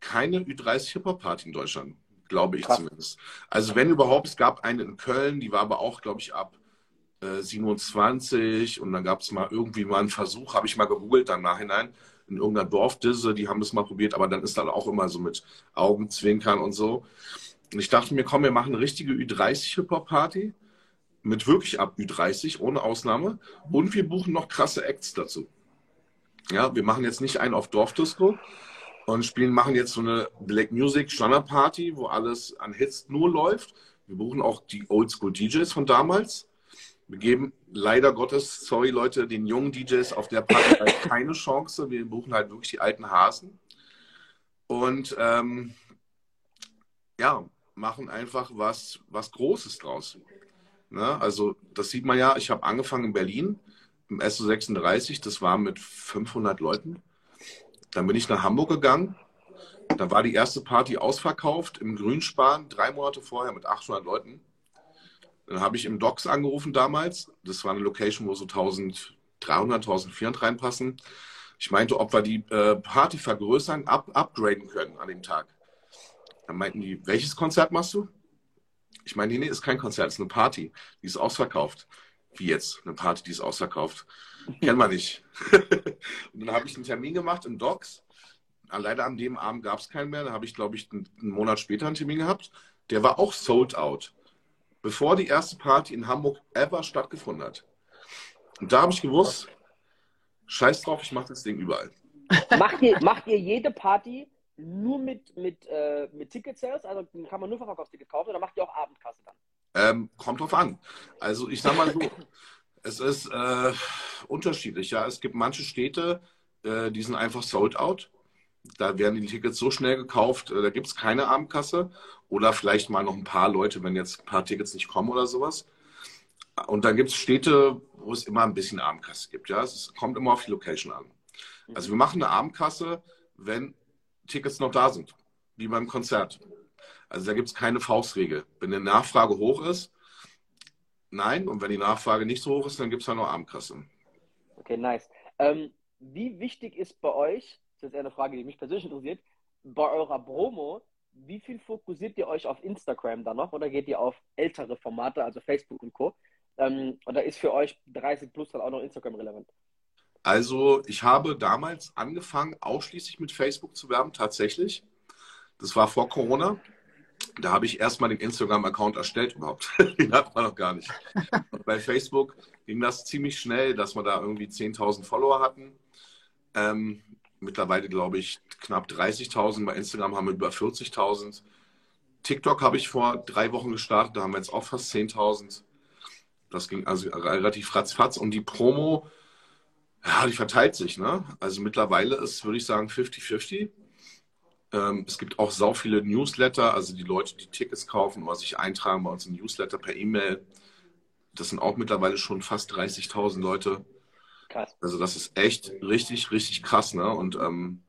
keine Ü30 Hip-Hop-Party in Deutschland, glaube ich Krass. zumindest. Also wenn überhaupt, es gab eine in Köln, die war aber auch, glaube ich, ab äh, 27 und dann gab es mal irgendwie mal einen Versuch, habe ich mal gegoogelt dann nachhinein, in irgendeiner Dorfdisse, die haben das mal probiert, aber dann ist dann auch immer so mit Augenzwinkern und so. Und ich dachte mir, komm, wir machen eine richtige Ü30 Hip-Hop-Party mit wirklich ab Ü30, ohne Ausnahme. Und wir buchen noch krasse Acts dazu. Ja, wir machen jetzt nicht einen auf Dorfdisco, und spielen, machen jetzt so eine Black Music Standard Party, wo alles an Hits nur läuft. Wir buchen auch die Oldschool DJs von damals. Wir geben leider Gottes, sorry Leute, den jungen DJs auf der Party halt keine Chance. Wir buchen halt wirklich die alten Hasen. Und ähm, ja, machen einfach was, was Großes draus. Ne? Also das sieht man ja, ich habe angefangen in Berlin im SO36, das war mit 500 Leuten. Dann bin ich nach Hamburg gegangen. Da war die erste Party ausverkauft im Grünspan, drei Monate vorher mit 800 Leuten. Dann habe ich im Docks angerufen damals. Das war eine Location, wo so 1300, 1400 reinpassen. Ich meinte, ob wir die äh, Party vergrößern, up, upgraden können an dem Tag. Dann meinten die, welches Konzert machst du? Ich meine, nee, ist kein Konzert, ist eine Party. Die ist ausverkauft. Wie jetzt? Eine Party, die ist ausverkauft. Kennen wir nicht. und dann habe ich einen Termin gemacht im Docks. Leider an dem Abend gab es keinen mehr. Da habe ich, glaube ich, einen, einen Monat später einen Termin gehabt. Der war auch sold out. Bevor die erste Party in Hamburg ever stattgefunden hat. Und da habe ich gewusst, scheiß drauf, ich mache das Ding überall. Macht ihr, macht ihr jede Party nur mit, mit, äh, mit Ticket-Sales? Also kann man nur Verkaufsticket kaufen oder macht ihr auch Abendkasse dann? Ähm, kommt drauf an. Also ich sag mal so, es ist äh, unterschiedlich. Ja, es gibt manche Städte, äh, die sind einfach sold out. Da werden die Tickets so schnell gekauft, äh, da gibt es keine Abendkasse. Oder vielleicht mal noch ein paar Leute, wenn jetzt ein paar Tickets nicht kommen oder sowas. Und dann gibt es Städte, wo es immer ein bisschen Abendkasse gibt. Ja, es kommt immer auf die Location an. Also wir machen eine Abendkasse, wenn Tickets noch da sind, wie beim Konzert. Also da gibt es keine Faustregel. Wenn die Nachfrage hoch ist, nein. Und wenn die Nachfrage nicht so hoch ist, dann gibt es ja nur Abendkasse. Okay, nice. Ähm, wie wichtig ist bei euch, das ist eher eine Frage, die mich persönlich interessiert, bei eurer Promo, wie viel fokussiert ihr euch auf Instagram da noch oder geht ihr auf ältere Formate, also Facebook und Co.? Ähm, oder ist für euch 30 plus dann auch noch Instagram relevant? Also ich habe damals angefangen, ausschließlich mit Facebook zu werben, tatsächlich. Das war vor Corona. Da habe ich erstmal den Instagram-Account erstellt überhaupt. den hat man noch gar nicht. Und bei Facebook ging das ziemlich schnell, dass wir da irgendwie 10.000 Follower hatten. Ähm, mittlerweile glaube ich knapp 30.000. Bei Instagram haben wir über 40.000. TikTok habe ich vor drei Wochen gestartet, da haben wir jetzt auch fast 10.000. Das ging also relativ ratzfatz. Und die Promo, ja, die verteilt sich. Ne? Also mittlerweile ist, würde ich sagen, 50-50. Ähm, es gibt auch sau viele Newsletter, also die Leute, die Tickets kaufen oder sich eintragen bei uns in Newsletter per E-Mail. Das sind auch mittlerweile schon fast 30.000 Leute. Krass. Also das ist echt richtig, richtig krass. Ne? Und ähm,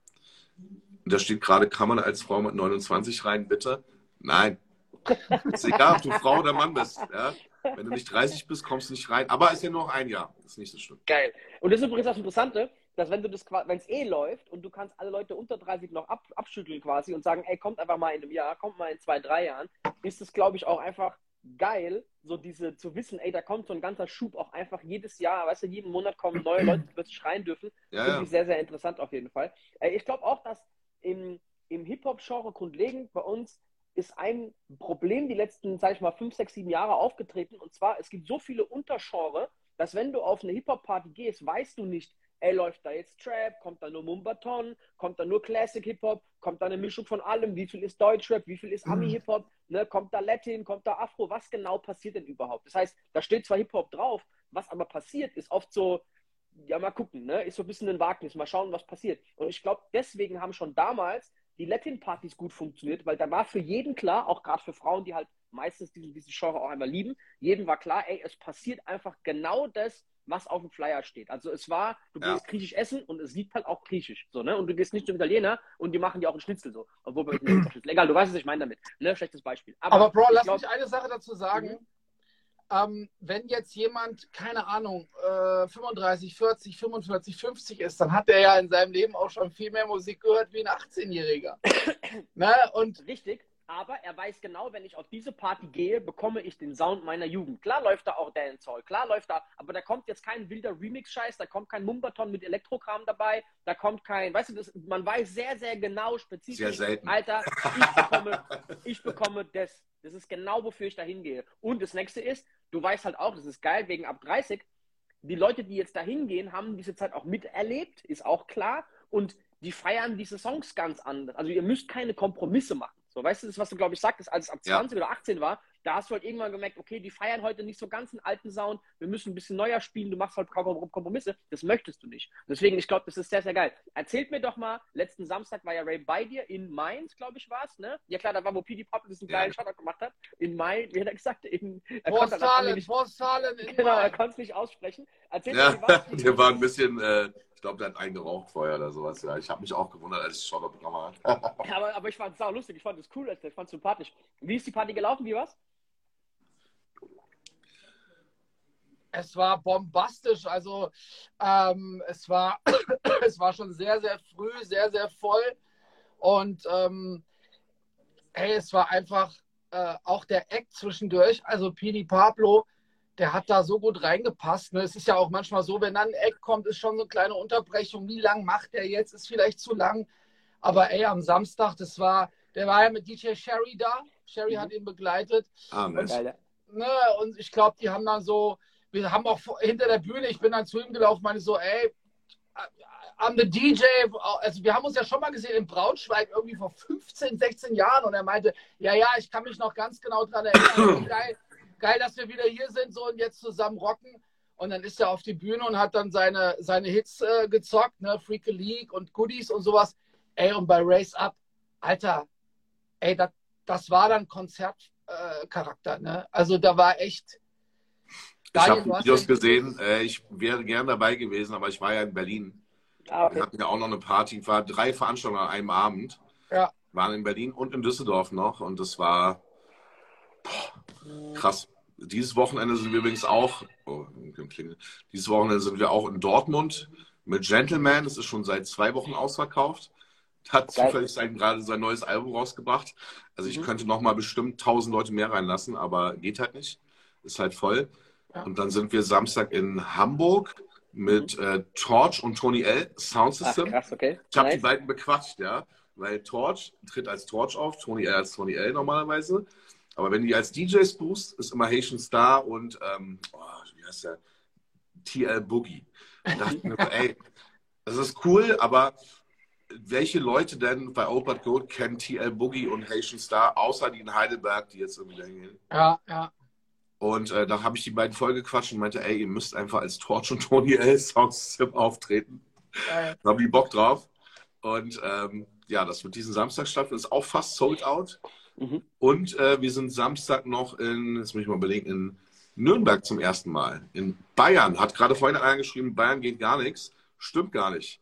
da steht gerade, kann man als Frau mit 29 rein, bitte? Nein. Ist egal, ob du Frau oder Mann bist. Ja? Wenn du nicht 30 bist, kommst du nicht rein. Aber ist ja nur noch ein Jahr. Das ist nicht so schlimm. Geil. Und das ist übrigens das Interessante, dass wenn du das wenn es eh läuft und du kannst alle Leute unter 30 noch ab, abschütteln quasi und sagen, ey, kommt einfach mal in einem Jahr, kommt mal in zwei, drei Jahren, ist es, glaube ich, auch einfach geil, so diese zu wissen, ey, da kommt so ein ganzer Schub auch einfach jedes Jahr, weißt du, jeden Monat kommen neue Leute, die plötzlich schreien dürfen. Ja, Finde ja. ich sehr, sehr interessant auf jeden Fall. Ich glaube auch, dass im, im Hip-Hop-Genre grundlegend bei uns ist ein Problem die letzten, sag ich mal, fünf, sechs, sieben Jahre aufgetreten. Und zwar, es gibt so viele Untergenre, dass wenn du auf eine Hip-Hop-Party gehst, weißt du nicht, ey, läuft da jetzt Trap, kommt da nur Mumbaton, kommt da nur Classic Hip-Hop, kommt da eine Mischung von allem, wie viel ist Deutschrap, wie viel ist Ami-Hip-Hop, ne, kommt da Latin, kommt da Afro, was genau passiert denn überhaupt? Das heißt, da steht zwar Hip-Hop drauf, was aber passiert, ist oft so, ja, mal gucken, ne, ist so ein bisschen ein Wagnis, mal schauen, was passiert. Und ich glaube, deswegen haben schon damals die Latin-Partys gut funktioniert, weil da war für jeden klar, auch gerade für Frauen, die halt meistens diesen, diesen Genre auch einmal lieben, jedem war klar, ey, es passiert einfach genau das, was auf dem Flyer steht. Also es war, du ja. gehst griechisch essen und es liegt halt auch griechisch. So, ne? Und du gehst nicht zum Italiener und die machen dir auch einen Schnitzel so. Obwohl bei Egal, du weißt, was ich meine damit. Ne? Schlechtes Beispiel. Aber, Aber Bro, lass glaub, mich eine Sache dazu sagen. Mhm. Ähm, wenn jetzt jemand, keine Ahnung, äh, 35, 40, 45, 50 ist, dann hat er ja in seinem Leben auch schon viel mehr Musik gehört wie ein 18-Jähriger. ne? Und Richtig aber er weiß genau, wenn ich auf diese Party gehe, bekomme ich den Sound meiner Jugend. Klar läuft da auch Dancehall, klar läuft da, aber da kommt jetzt kein wilder Remix-Scheiß, da kommt kein Mumbaton mit Elektrokram dabei, da kommt kein, weißt du, das, man weiß sehr, sehr genau, spezifisch, sehr selten. Alter, ich bekomme, ich bekomme das. Das ist genau, wofür ich da hingehe. Und das nächste ist, du weißt halt auch, das ist geil, wegen ab 30, die Leute, die jetzt da hingehen, haben diese Zeit auch miterlebt, ist auch klar, und die feiern diese Songs ganz anders. Also ihr müsst keine Kompromisse machen. So, weißt du, das, was du, glaube ich, sagtest, als es ab 20 ja. oder 18 war, da hast du halt irgendwann gemerkt, okay, die feiern heute nicht so ganz einen alten Sound, wir müssen ein bisschen neuer spielen, du machst halt Kompromisse, das möchtest du nicht. Deswegen, ich glaube, das ist sehr, sehr geil. Erzählt mir doch mal, letzten Samstag war ja Ray bei dir in Mainz, glaube ich, war es, ne? Ja klar, da war, wo P.D. Pop diesen geilen ja. Shoutout gemacht hat. In Mainz, wie hat er gesagt? In, er Postalen, nicht, Postalen in Genau, er konnte es nicht aussprechen. Erzähl ja, mir, was, der war ein bisschen, äh, ich glaube, der hat einen geraucht vorher oder sowas. Ja, ich habe mich auch gewundert, als ich Shoutout bekommen habe. ja, aber, aber ich fand es auch lustig, ich fand es cool, ich fand es sympathisch. Wie ist die Party gelaufen, wie war's? Es war bombastisch. Also ähm, es, war, es war schon sehr, sehr früh, sehr, sehr voll. Und ähm, hey, es war einfach äh, auch der Eck zwischendurch. Also Pini Pablo, der hat da so gut reingepasst. Ne? Es ist ja auch manchmal so, wenn dann ein Eck kommt, ist schon so eine kleine Unterbrechung. Wie lang macht er jetzt? Ist vielleicht zu lang. Aber ey, am Samstag, das war, der war ja mit DJ Sherry da. Sherry mhm. hat ihn begleitet. Ah, und, ne, und ich glaube, die haben dann so wir haben auch hinter der Bühne, ich bin dann zu ihm gelaufen, meine so, ey, I'm the DJ, also wir haben uns ja schon mal gesehen in Braunschweig irgendwie vor 15, 16 Jahren und er meinte, ja, ja, ich kann mich noch ganz genau dran erinnern, geil, geil, dass wir wieder hier sind so und jetzt zusammen rocken. Und dann ist er auf die Bühne und hat dann seine, seine Hits äh, gezockt, ne, Freak a League und Goodies und sowas. Ey, und bei Race Up, Alter, ey, das, das war dann Konzertcharakter, äh, ne? Also da war echt, ich habe Videos gesehen. Äh, ich wäre gern dabei gewesen, aber ich war ja in Berlin. Ah, okay. Wir hatten ja auch noch eine Party. War drei Veranstaltungen an einem Abend. Ja. Waren in Berlin und in Düsseldorf noch. Und das war boah, krass. Dieses Wochenende sind wir übrigens auch. Oh, dieses Wochenende sind wir auch in Dortmund mit Gentleman. Das ist schon seit zwei Wochen ausverkauft. Hat Geil. zufällig sein, gerade sein neues Album rausgebracht. Also ich mhm. könnte noch mal bestimmt tausend Leute mehr reinlassen, aber geht halt nicht. Ist halt voll. Und dann sind wir Samstag in Hamburg mit mhm. äh, Torch und Tony L. Sound System. Ach, krass, okay. Ich habe nice. die beiden bequatscht, ja. Weil Torch tritt als Torch auf, Tony L als Tony L normalerweise. Aber wenn die als DJs buchst, ist immer Haitian Star und, ähm, oh, wie heißt der? TL Boogie. Da dachte ich mir, ey, das ist cool, aber welche Leute denn bei Old Gold kennen TL Boogie und Haitian Star, außer die in Heidelberg, die jetzt irgendwie da hingehen? Ja, ja. Und äh, da habe ich die beiden voll gequatscht und meinte, ey, ihr müsst einfach als Torch und Tony L. Soundsystem auftreten. Äh. Da habe ich Bock drauf. Und ähm, ja, das wird diesen Samstag stattfinden. Ist auch fast sold out. Mhm. Und äh, wir sind Samstag noch in, jetzt muss ich mal überlegen, in Nürnberg zum ersten Mal. In Bayern. Hat gerade vorhin einer geschrieben, Bayern geht gar nichts. Stimmt gar nicht.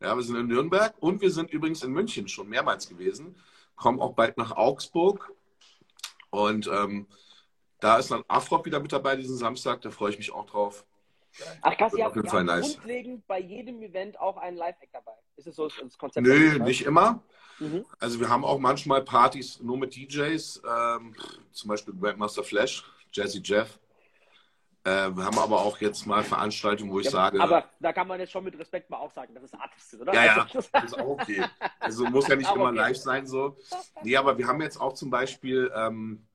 Ja, wir sind in Nürnberg und wir sind übrigens in München schon mehrmals gewesen. Kommen auch bald nach Augsburg. Und ähm, da ist dann Afrop wieder mit dabei diesen Samstag, da freue ich mich auch drauf. Ach krass, ihr habt, ihr habt nice. grundlegend bei jedem Event auch einen Live-Act dabei. Ist es so das Konzept? Nö, nicht immer. Mhm. Also wir haben auch manchmal Partys nur mit DJs, ähm, zum Beispiel Grandmaster Flash, Jazzy Jeff. Äh, wir haben aber auch jetzt mal Veranstaltungen, wo ich ja, sage. Aber da kann man jetzt schon mit Respekt mal auch sagen, dass es Artist ist, oder? Ja, ja, das ist auch okay. Also muss ja nicht immer okay. live sein so. Nee, aber wir haben jetzt auch zum Beispiel ähm,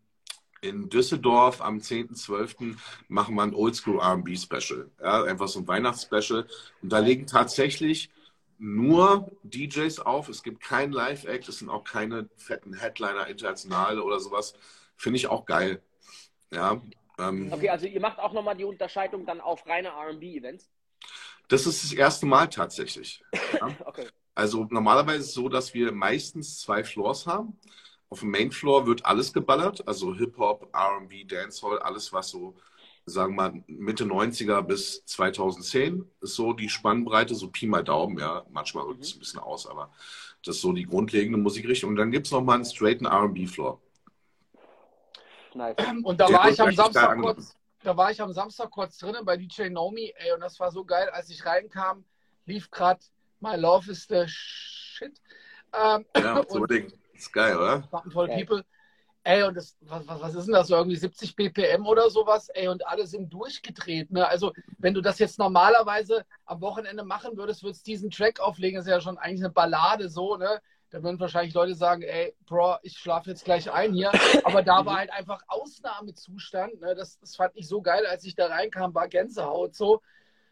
in Düsseldorf am 10.12. machen wir ein Oldschool RB Special. Ja, einfach so ein Weihnachtsspecial. Und da legen tatsächlich nur DJs auf. Es gibt kein Live-Act, es sind auch keine fetten Headliner internationale oder sowas. Finde ich auch geil. Ja, ähm, okay, also ihr macht auch nochmal die Unterscheidung dann auf reine RB-Events? Das ist das erste Mal tatsächlich. Ja? okay. Also normalerweise ist es so, dass wir meistens zwei Floors haben. Auf dem Main Floor wird alles geballert, also Hip-Hop, RB, Dancehall, alles, was so, sagen wir mal, Mitte 90er bis 2010 ist so die Spannbreite, so Pi mal Daumen, ja. Manchmal rückt es ein bisschen aus, aber das ist so die grundlegende Musikrichtung. Und dann gibt es nochmal einen straighten RB-Floor. Nice. Und da war ich am Samstag kurz, da war ich am Samstag kurz drinnen bei DJ Nomi, ey, und das war so geil, als ich reinkam, lief gerade My Love is the Shit. Ähm, ja, unbedingt. Ist geil, oder? Voll People. Ey, und das, was, was ist denn das? So irgendwie 70 BPM oder sowas? Ey, und alle sind durchgedreht. Ne? Also, wenn du das jetzt normalerweise am Wochenende machen würdest, würdest du diesen Track auflegen. Das ist ja schon eigentlich eine Ballade so, ne? Da würden wahrscheinlich Leute sagen, ey, Bro, ich schlafe jetzt gleich ein hier. Aber da war halt einfach Ausnahmezustand. Ne? Das, das fand ich so geil, als ich da reinkam, war Gänsehaut so.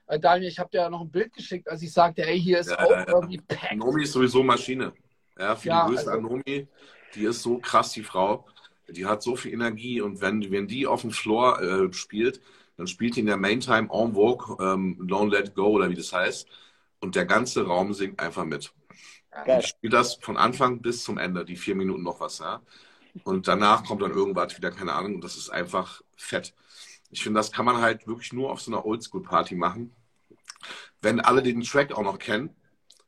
Äh, Daniel, ich habe dir ja noch ein Bild geschickt, als ich sagte, ey, hier ist ja, auch ja, irgendwie Pack. Nomi ist sowieso Maschine. Ja, viele ja, Grüße also, an Nomi. Die ist so krass, die Frau. Die hat so viel Energie und wenn, wenn die auf dem Floor äh, spielt, dann spielt die in der Main-Time En Vogue, ähm, Don't Let Go oder wie das heißt. Und der ganze Raum singt einfach mit. Geil. Ich spiele das von Anfang bis zum Ende, die vier Minuten noch was, ja. Und danach kommt dann irgendwas wieder, keine Ahnung, und das ist einfach fett. Ich finde, das kann man halt wirklich nur auf so einer Oldschool-Party machen. Wenn alle den Track auch noch kennen,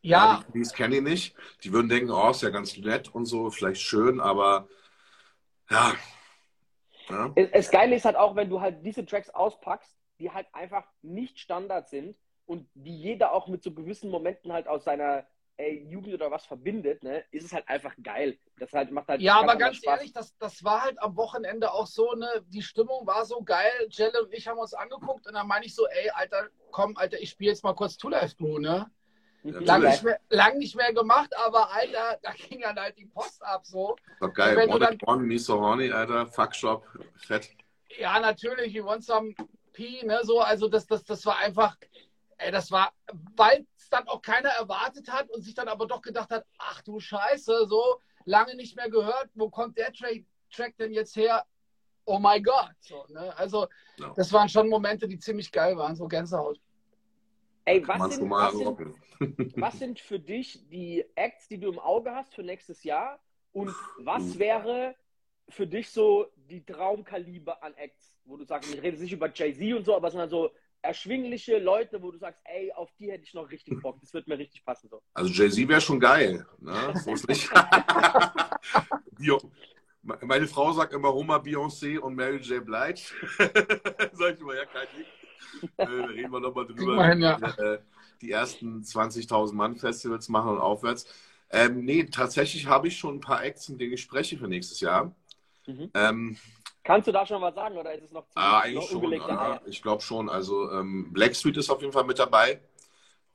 Ja, die Kiddies kennen ihn nicht, die würden denken, oh, ist ja ganz nett und so, vielleicht schön, aber ja. ja. Es, es Geile ist halt auch, wenn du halt diese Tracks auspackst, die halt einfach nicht Standard sind und die jeder auch mit so gewissen Momenten halt aus seiner ey, Jugend oder was verbindet, ne, ist es halt einfach geil. Das halt macht halt Ja, aber ganz Spaß. ehrlich, das, das war halt am Wochenende auch so, ne, die Stimmung war so geil. Jelle und ich haben uns angeguckt und dann meine ich so, ey, Alter, komm, Alter, ich spiele jetzt mal kurz Two Life Crew, ne? Lang nicht, mehr, lang nicht mehr gemacht, aber Alter, da ging dann halt die Post ab so. Doch geil. Wenn Wanted dann- One, Me So Horny, Alter, Fuckshop, fett. Ja, natürlich, you want some P, ne, so, also das, das, das war einfach, ey, das war, weil es dann auch keiner erwartet hat und sich dann aber doch gedacht hat, ach du Scheiße, so, lange nicht mehr gehört, wo kommt der Track, Track denn jetzt her? Oh my God, so, ne, also Ja. das waren schon Momente, die ziemlich geil waren, so Gänsehaut. Ey, was sind, was, sind, was sind für dich die Acts, die du im Auge hast für nächstes Jahr? Und was wäre für dich so die Traumkaliber an Acts, wo du sagst, ich rede nicht über Jay-Z und so, aber es sind halt so erschwingliche Leute, wo du sagst, ey, auf die hätte ich noch richtig Bock, das wird mir richtig passen. So. Also Jay-Z wäre schon geil. Ne? So ist nicht. Meine Frau sagt immer Roma Beyoncé und Mary J. Blige. Sag ich immer, ja, kein Ding. Äh, da reden wir nochmal drüber. Hin, ja. äh, die ersten 20.000 Mann Festivals machen und aufwärts. Ähm, nee, tatsächlich habe ich schon ein paar Acts, mit denen ich spreche für nächstes Jahr. Mhm. Ähm, Kannst du da schon was sagen oder ist es noch, ah, noch eigentlich schon. ungelegte Ja, ich glaube schon. Also ähm, Blackstreet ist auf jeden Fall mit dabei.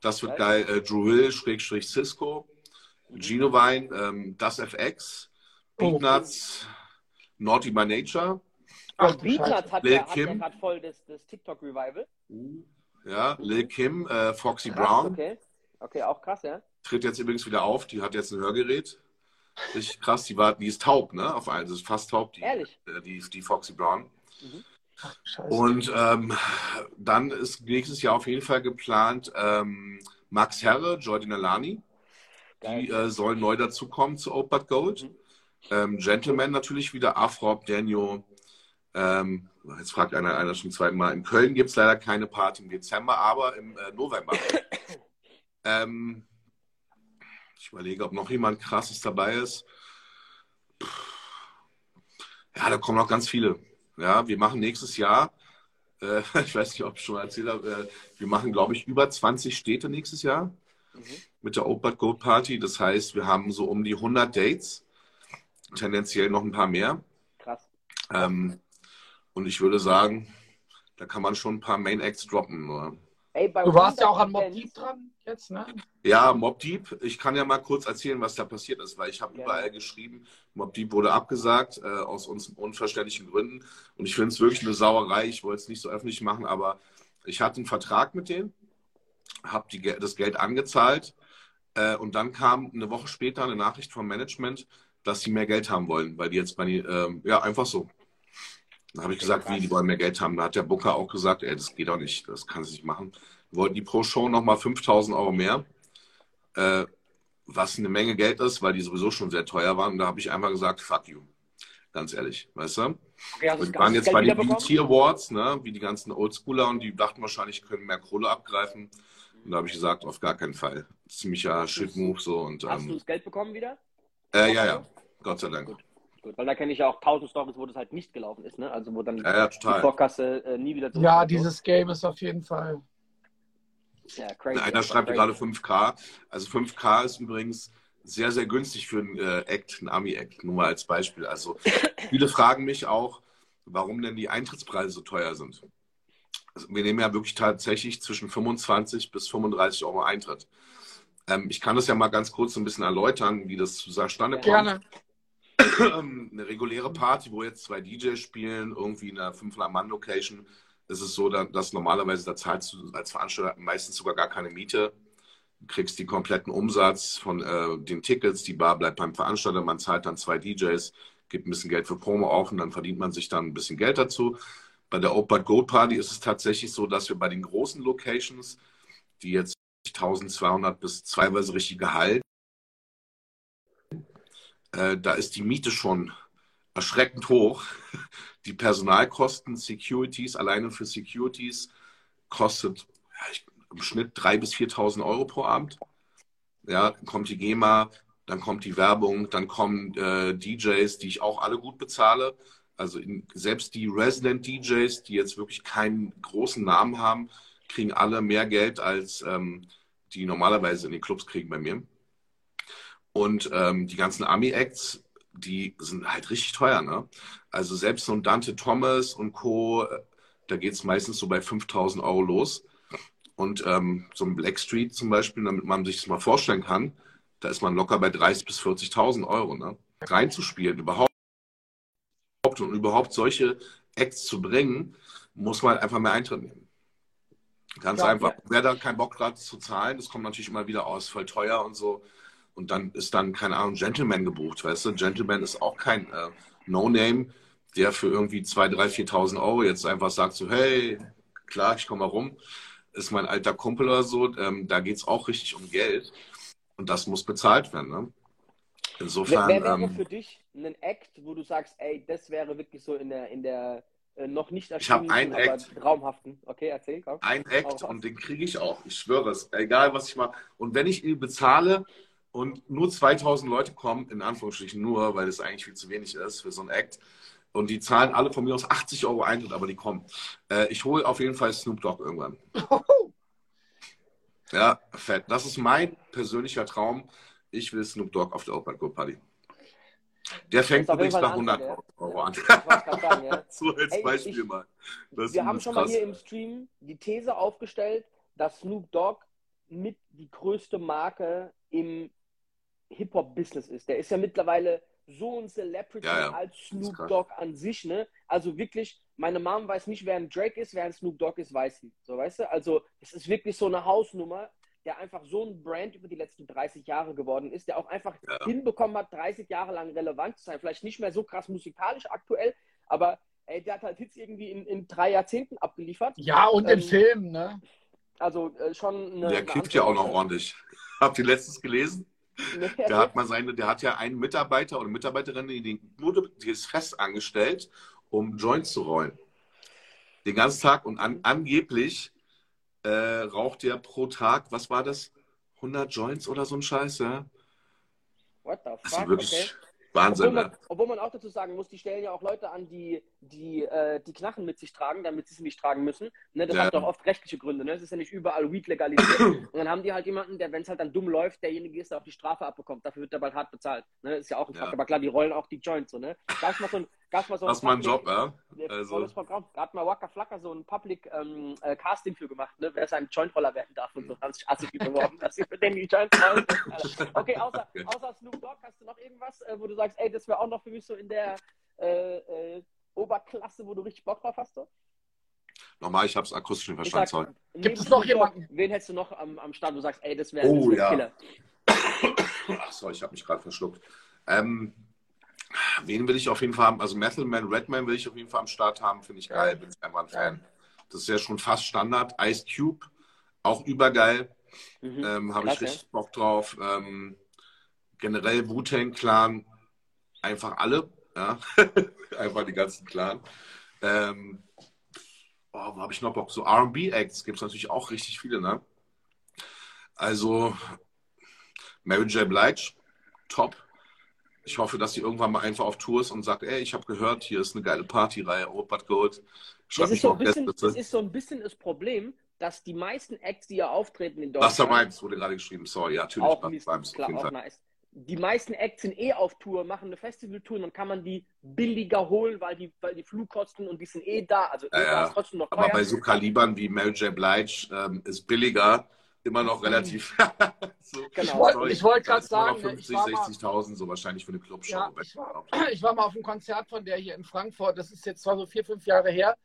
Das wird geil. Geil. Äh, Drew Hill, Schrägstrich Cisco, Gino Vine, ähm, Das FX, Oh. Beatnuts, Naughty by Nature. Ach, Ach, Scheiße. hat Lil ja, hat ja gerade voll das, das TikTok-Revival. Ja, Lil Kim, äh, Foxy Krass, Brown okay. Okay, auch krass, ja. tritt jetzt übrigens wieder auf. Die hat jetzt ein Hörgerät. Richtig krass. Die, war, die ist taub, ne? Auf einen, das ist fast taub, die, Ehrlich? äh, die, die Foxy Brown. Scheiße. Und ähm, dann ist nächstes Jahr auf jeden Fall geplant ähm, Max Herre, Jordi Alani. Die äh, sollen neu dazukommen zu Old But Gold. Mhm. Ähm, Gentleman natürlich wieder, Afrop, Daniel. Ähm, jetzt fragt einer, einer schon zweimal. In Köln gibt es leider keine Party im Dezember, aber im äh, November. ähm, ich überlege, ob noch jemand krasses dabei ist. Ja, da kommen noch ganz viele. Ja, wir machen nächstes Jahr, äh, ich weiß nicht, ob ich schon erzählt habe, äh, wir machen, glaube ich, über 20 Städte nächstes Jahr Mhm. mit der Old But Gold Party. Das heißt, wir haben so um die 100 Dates, tendenziell noch ein paar mehr. Krass. Ähm, und ich würde sagen, da kann man schon ein paar Main Acts droppen. Oder? Ey, bei Du warst ja auch 100 an Mob Deep dran jetzt, ne? Ja, Mob Deep, ich kann ja mal kurz erzählen, was da passiert ist, weil ich habe Gerne. überall geschrieben, Mob Deep wurde abgesagt, äh, aus uns unverständlichen Gründen. Und ich finde es wirklich eine Sauerei. Ich wollte es nicht so öffentlich machen, aber ich hatte einen Vertrag mit denen, habe das Geld angezahlt äh, und dann kam eine Woche später eine Nachricht vom Management, dass sie mehr Geld haben wollen, weil die jetzt bei die, ähm, ja, einfach so. Dann habe ich gesagt, wie, die wollen mehr Geld haben. Da hat der Booker auch gesagt, ey, das geht doch nicht, das kann sie nicht machen. Wollten die pro Show nochmal 5000 Euro mehr, äh, was eine Menge Geld ist, weil die sowieso schon sehr teuer waren. Und da habe ich einmal gesagt, fuck you. Ganz ehrlich, weißt du? Okay, du Und die waren jetzt bei den? BET Awards, ne, wie die ganzen Oldschooler und die dachten wahrscheinlich, können mehr Kohle abgreifen. Und da habe ich gesagt, auf gar keinen Fall. Ziemlicher Shit-Move so und Hast du ähm, das Geld bekommen wieder? äh, ja, ja, Gott sei Dank. Gut. Gut, weil da kenne ich ja auch tausend Stories, wo das halt nicht gelaufen ist, ne? Also wo dann Ja, ja, die. Vorkasse äh, nie wieder zurück. Ja, dieses Game ist auf jeden Fall. Ja, crazy. Einer schreibt crazy. gerade 5K. Also 5K ist übrigens sehr, sehr günstig für einen äh, Act, einen Ami-Act, nur mal als Beispiel. Also viele fragen mich auch, warum denn die Eintrittspreise so teuer sind. Also, wir nehmen ja wirklich tatsächlich zwischen 25 bis 35 Euro Eintritt. Ähm, ich kann das ja mal ganz kurz so ein bisschen erläutern, wie das zustande kommt. Gerne. Eine reguläre Party, wo jetzt zwei DJs spielen, irgendwie in einer 500-Mann-Location, ist es so, dass, normalerweise da zahlst du als Veranstalter meistens sogar gar keine Miete. Du kriegst den kompletten Umsatz von äh, den Tickets, die Bar bleibt beim Veranstalter, man zahlt dann zwei DJs, gibt ein bisschen Geld für Promo auf und dann verdient man sich dann ein bisschen Geld dazu. Bei der Open Goat Party ist es tatsächlich so, dass wir bei den großen Locations, die jetzt 1200 bis teilweise richtige Hallen, äh, da ist die Miete schon erschreckend hoch. Die Personalkosten, Securities, alleine für Securities kostet ja, im Schnitt 3.000 bis 4.000 Euro pro Abend. Ja, kommt die GEMA, dann kommt die Werbung, dann kommen äh, DJs, die ich auch alle gut bezahle. Also in, selbst die Resident DJs, die jetzt wirklich keinen großen Namen haben, kriegen alle mehr Geld, als ähm, die normalerweise in den Clubs kriegen bei mir. Und ähm, die ganzen Army-Acts, die sind halt richtig teuer. Ne? Also selbst so ein Dante Thomas und Co., äh, da geht es meistens so bei 5000 Euro los. Und ähm, so ein Blackstreet zum Beispiel, damit man sich das mal vorstellen kann, da ist man locker bei 30.000 bis 40.000 Euro. Ne? Reinzuspielen, überhaupt und überhaupt solche Acts zu bringen, muss man einfach mehr Eintritt nehmen. Ganz ja, einfach. Ja. Wer da keinen Bock hat zu zahlen, das kommt natürlich immer wieder aus, voll teuer und so. Und dann ist dann, keine Ahnung, Gentleman gebucht, weißt du? Gentleman ist auch kein äh, No-Name, der für irgendwie 2.000, 3.000, 4.000 Euro jetzt einfach sagt so, hey, klar, ich komme mal rum. Ist mein alter Kumpel oder so. Ähm, da geht es auch richtig um Geld. Und das muss bezahlt werden. Ne? Insofern. Wer, wer wäre ähm, für dich ein Act, wo du sagst, ey, das wäre wirklich so in der, in der äh, noch nicht erschienen, ich einen aber Act. traumhaften. Okay, erzähl. Komm. Ein Act und den kriege ich auch. Ich schwöre es. Egal, was ich mache. Und wenn ich ihn bezahle und nur 2000 Leute kommen, in Anführungsstrichen nur, weil es eigentlich viel zu wenig ist für so ein Act, und die zahlen alle von mir aus 80 Euro Eintritt, aber die kommen. Äh, ich hole auf jeden Fall Snoop Dogg irgendwann. ja, fett. Das ist mein persönlicher Traum. Ich will Snoop Dogg auf der Open Go Party. Der fängt übrigens bei 100 Antwort, Euro an. Sagen, ja. so als Ey, Beispiel ich, mal. Das wir haben schon krass. mal hier im Stream die These aufgestellt, dass Snoop Dogg mit die größte Marke im Hip-Hop-Business ist. Der ist ja mittlerweile so ein Celebrity ja, ja. als Snoop Dogg an sich, ne? Also wirklich, meine Mom weiß nicht, wer ein Drake ist, wer ein Snoop Dogg ist, weiß sie. So, weißt du? Also, es ist wirklich so eine Hausnummer der einfach so ein Brand über die letzten 30 Jahre geworden ist, der auch einfach ja. hinbekommen hat, 30 Jahre lang relevant zu sein. Vielleicht nicht mehr so krass musikalisch aktuell, aber ey, der hat halt Hits irgendwie in, in drei Jahrzehnten abgeliefert. Ja, und ähm, in Filmen, ne? Also äh, schon eine. Der kifft ja auch noch ordentlich. Habt ihr letztens gelesen? Nee. Der hat mal seine, der hat ja einen Mitarbeiter oder Mitarbeiterin, die, die ist fest angestellt, um Joints zu rollen. Den ganzen Tag und an, angeblich äh, raucht der pro Tag, was war das? 100 Joints oder so ein Scheiß, ja? What the fuck? Ist wirklich okay. Wahnsinn, obwohl man, obwohl man, auch dazu sagen muss, die stellen ja auch Leute an, die die, äh, die Knarren mit sich tragen, damit sie sie nicht tragen müssen. Ne, das ja. hat doch oft rechtliche Gründe. Ne? Das ist ja nicht überall Weed legalisiert. und dann haben die halt jemanden, der, wenn es halt dann dumm läuft, derjenige ist, der auch die Strafe abbekommt. Dafür wird er bald hart bezahlt. Ne? Das ist ja auch ein Fakt. Ja. Aber klar, die rollen auch die Joints. So, ne? Gab mal so ein, gab's mal so das ist mein Job, ja. Also. Programm. Da hat mal Waka Flacker so ein Public ähm, äh, Casting für gemacht, ne? wer seinen Jointroller werden darf und so. Haben sich assig beworben, dass sie für den die Joints rollen. Okay, außer, außer Snoop Dogg, hast du noch irgendwas, äh, wo du sagst, ey, das wäre auch noch für mich so in der äh, äh, Oberklasse, wo du richtig Bock drauf hast? So? Nochmal, ich habe es akustisch nicht verstanden. Sag, Gibt es noch jemanden? Wen hättest du noch am, am Start, wo du sagst, ey, das wäre oh, wär ja. Killer? Ach so, ich habe mich gerade verschluckt. Ähm, wen will ich auf jeden Fall haben? Also Metal Man, Redman will ich auf jeden Fall am Start haben, finde ich geil, bin ich einfach ein Fan. Das ist ja schon fast Standard. Ice Cube, auch übergeil. Mhm. Ähm, habe ich richtig Bock drauf. Ähm, generell Wu-Tang Clan, einfach alle. Ja? Einfach die ganzen Clan. Ähm, oh, wo habe ich noch Bock? So RB-Acts gibt es natürlich auch richtig viele, ne? Also, Mary J. Blige, top. Ich hoffe, dass sie irgendwann mal einfach auf Tour ist und sagt, ey, ich habe gehört, hier ist eine geile Partyreihe, Robert Gold. Schreib das, ist so bisschen, das ist so ein bisschen das Problem, dass die meisten Acts, die ja auftreten in Deutschland. Wasser Mimes wurde gerade geschrieben, sorry, ja, natürlich. Auch, Mimes, klar, auch nice die meisten Acts sind eh auf Tour, machen eine Festivaltour und dann kann man die billiger holen, weil die, weil die Flugkosten und die sind eh da. Also ja, ja. trotzdem noch Aber bei so Kalibern wie Mary J. Blige ähm, ist billiger immer noch relativ. so, genau. Ich wollte gerade sagen, 50, 60.000 so wahrscheinlich für eine Clubshow. Ja, ich, war, ich war mal auf einem Konzert von der hier in Frankfurt. Das ist jetzt zwar so vier, fünf Jahre her.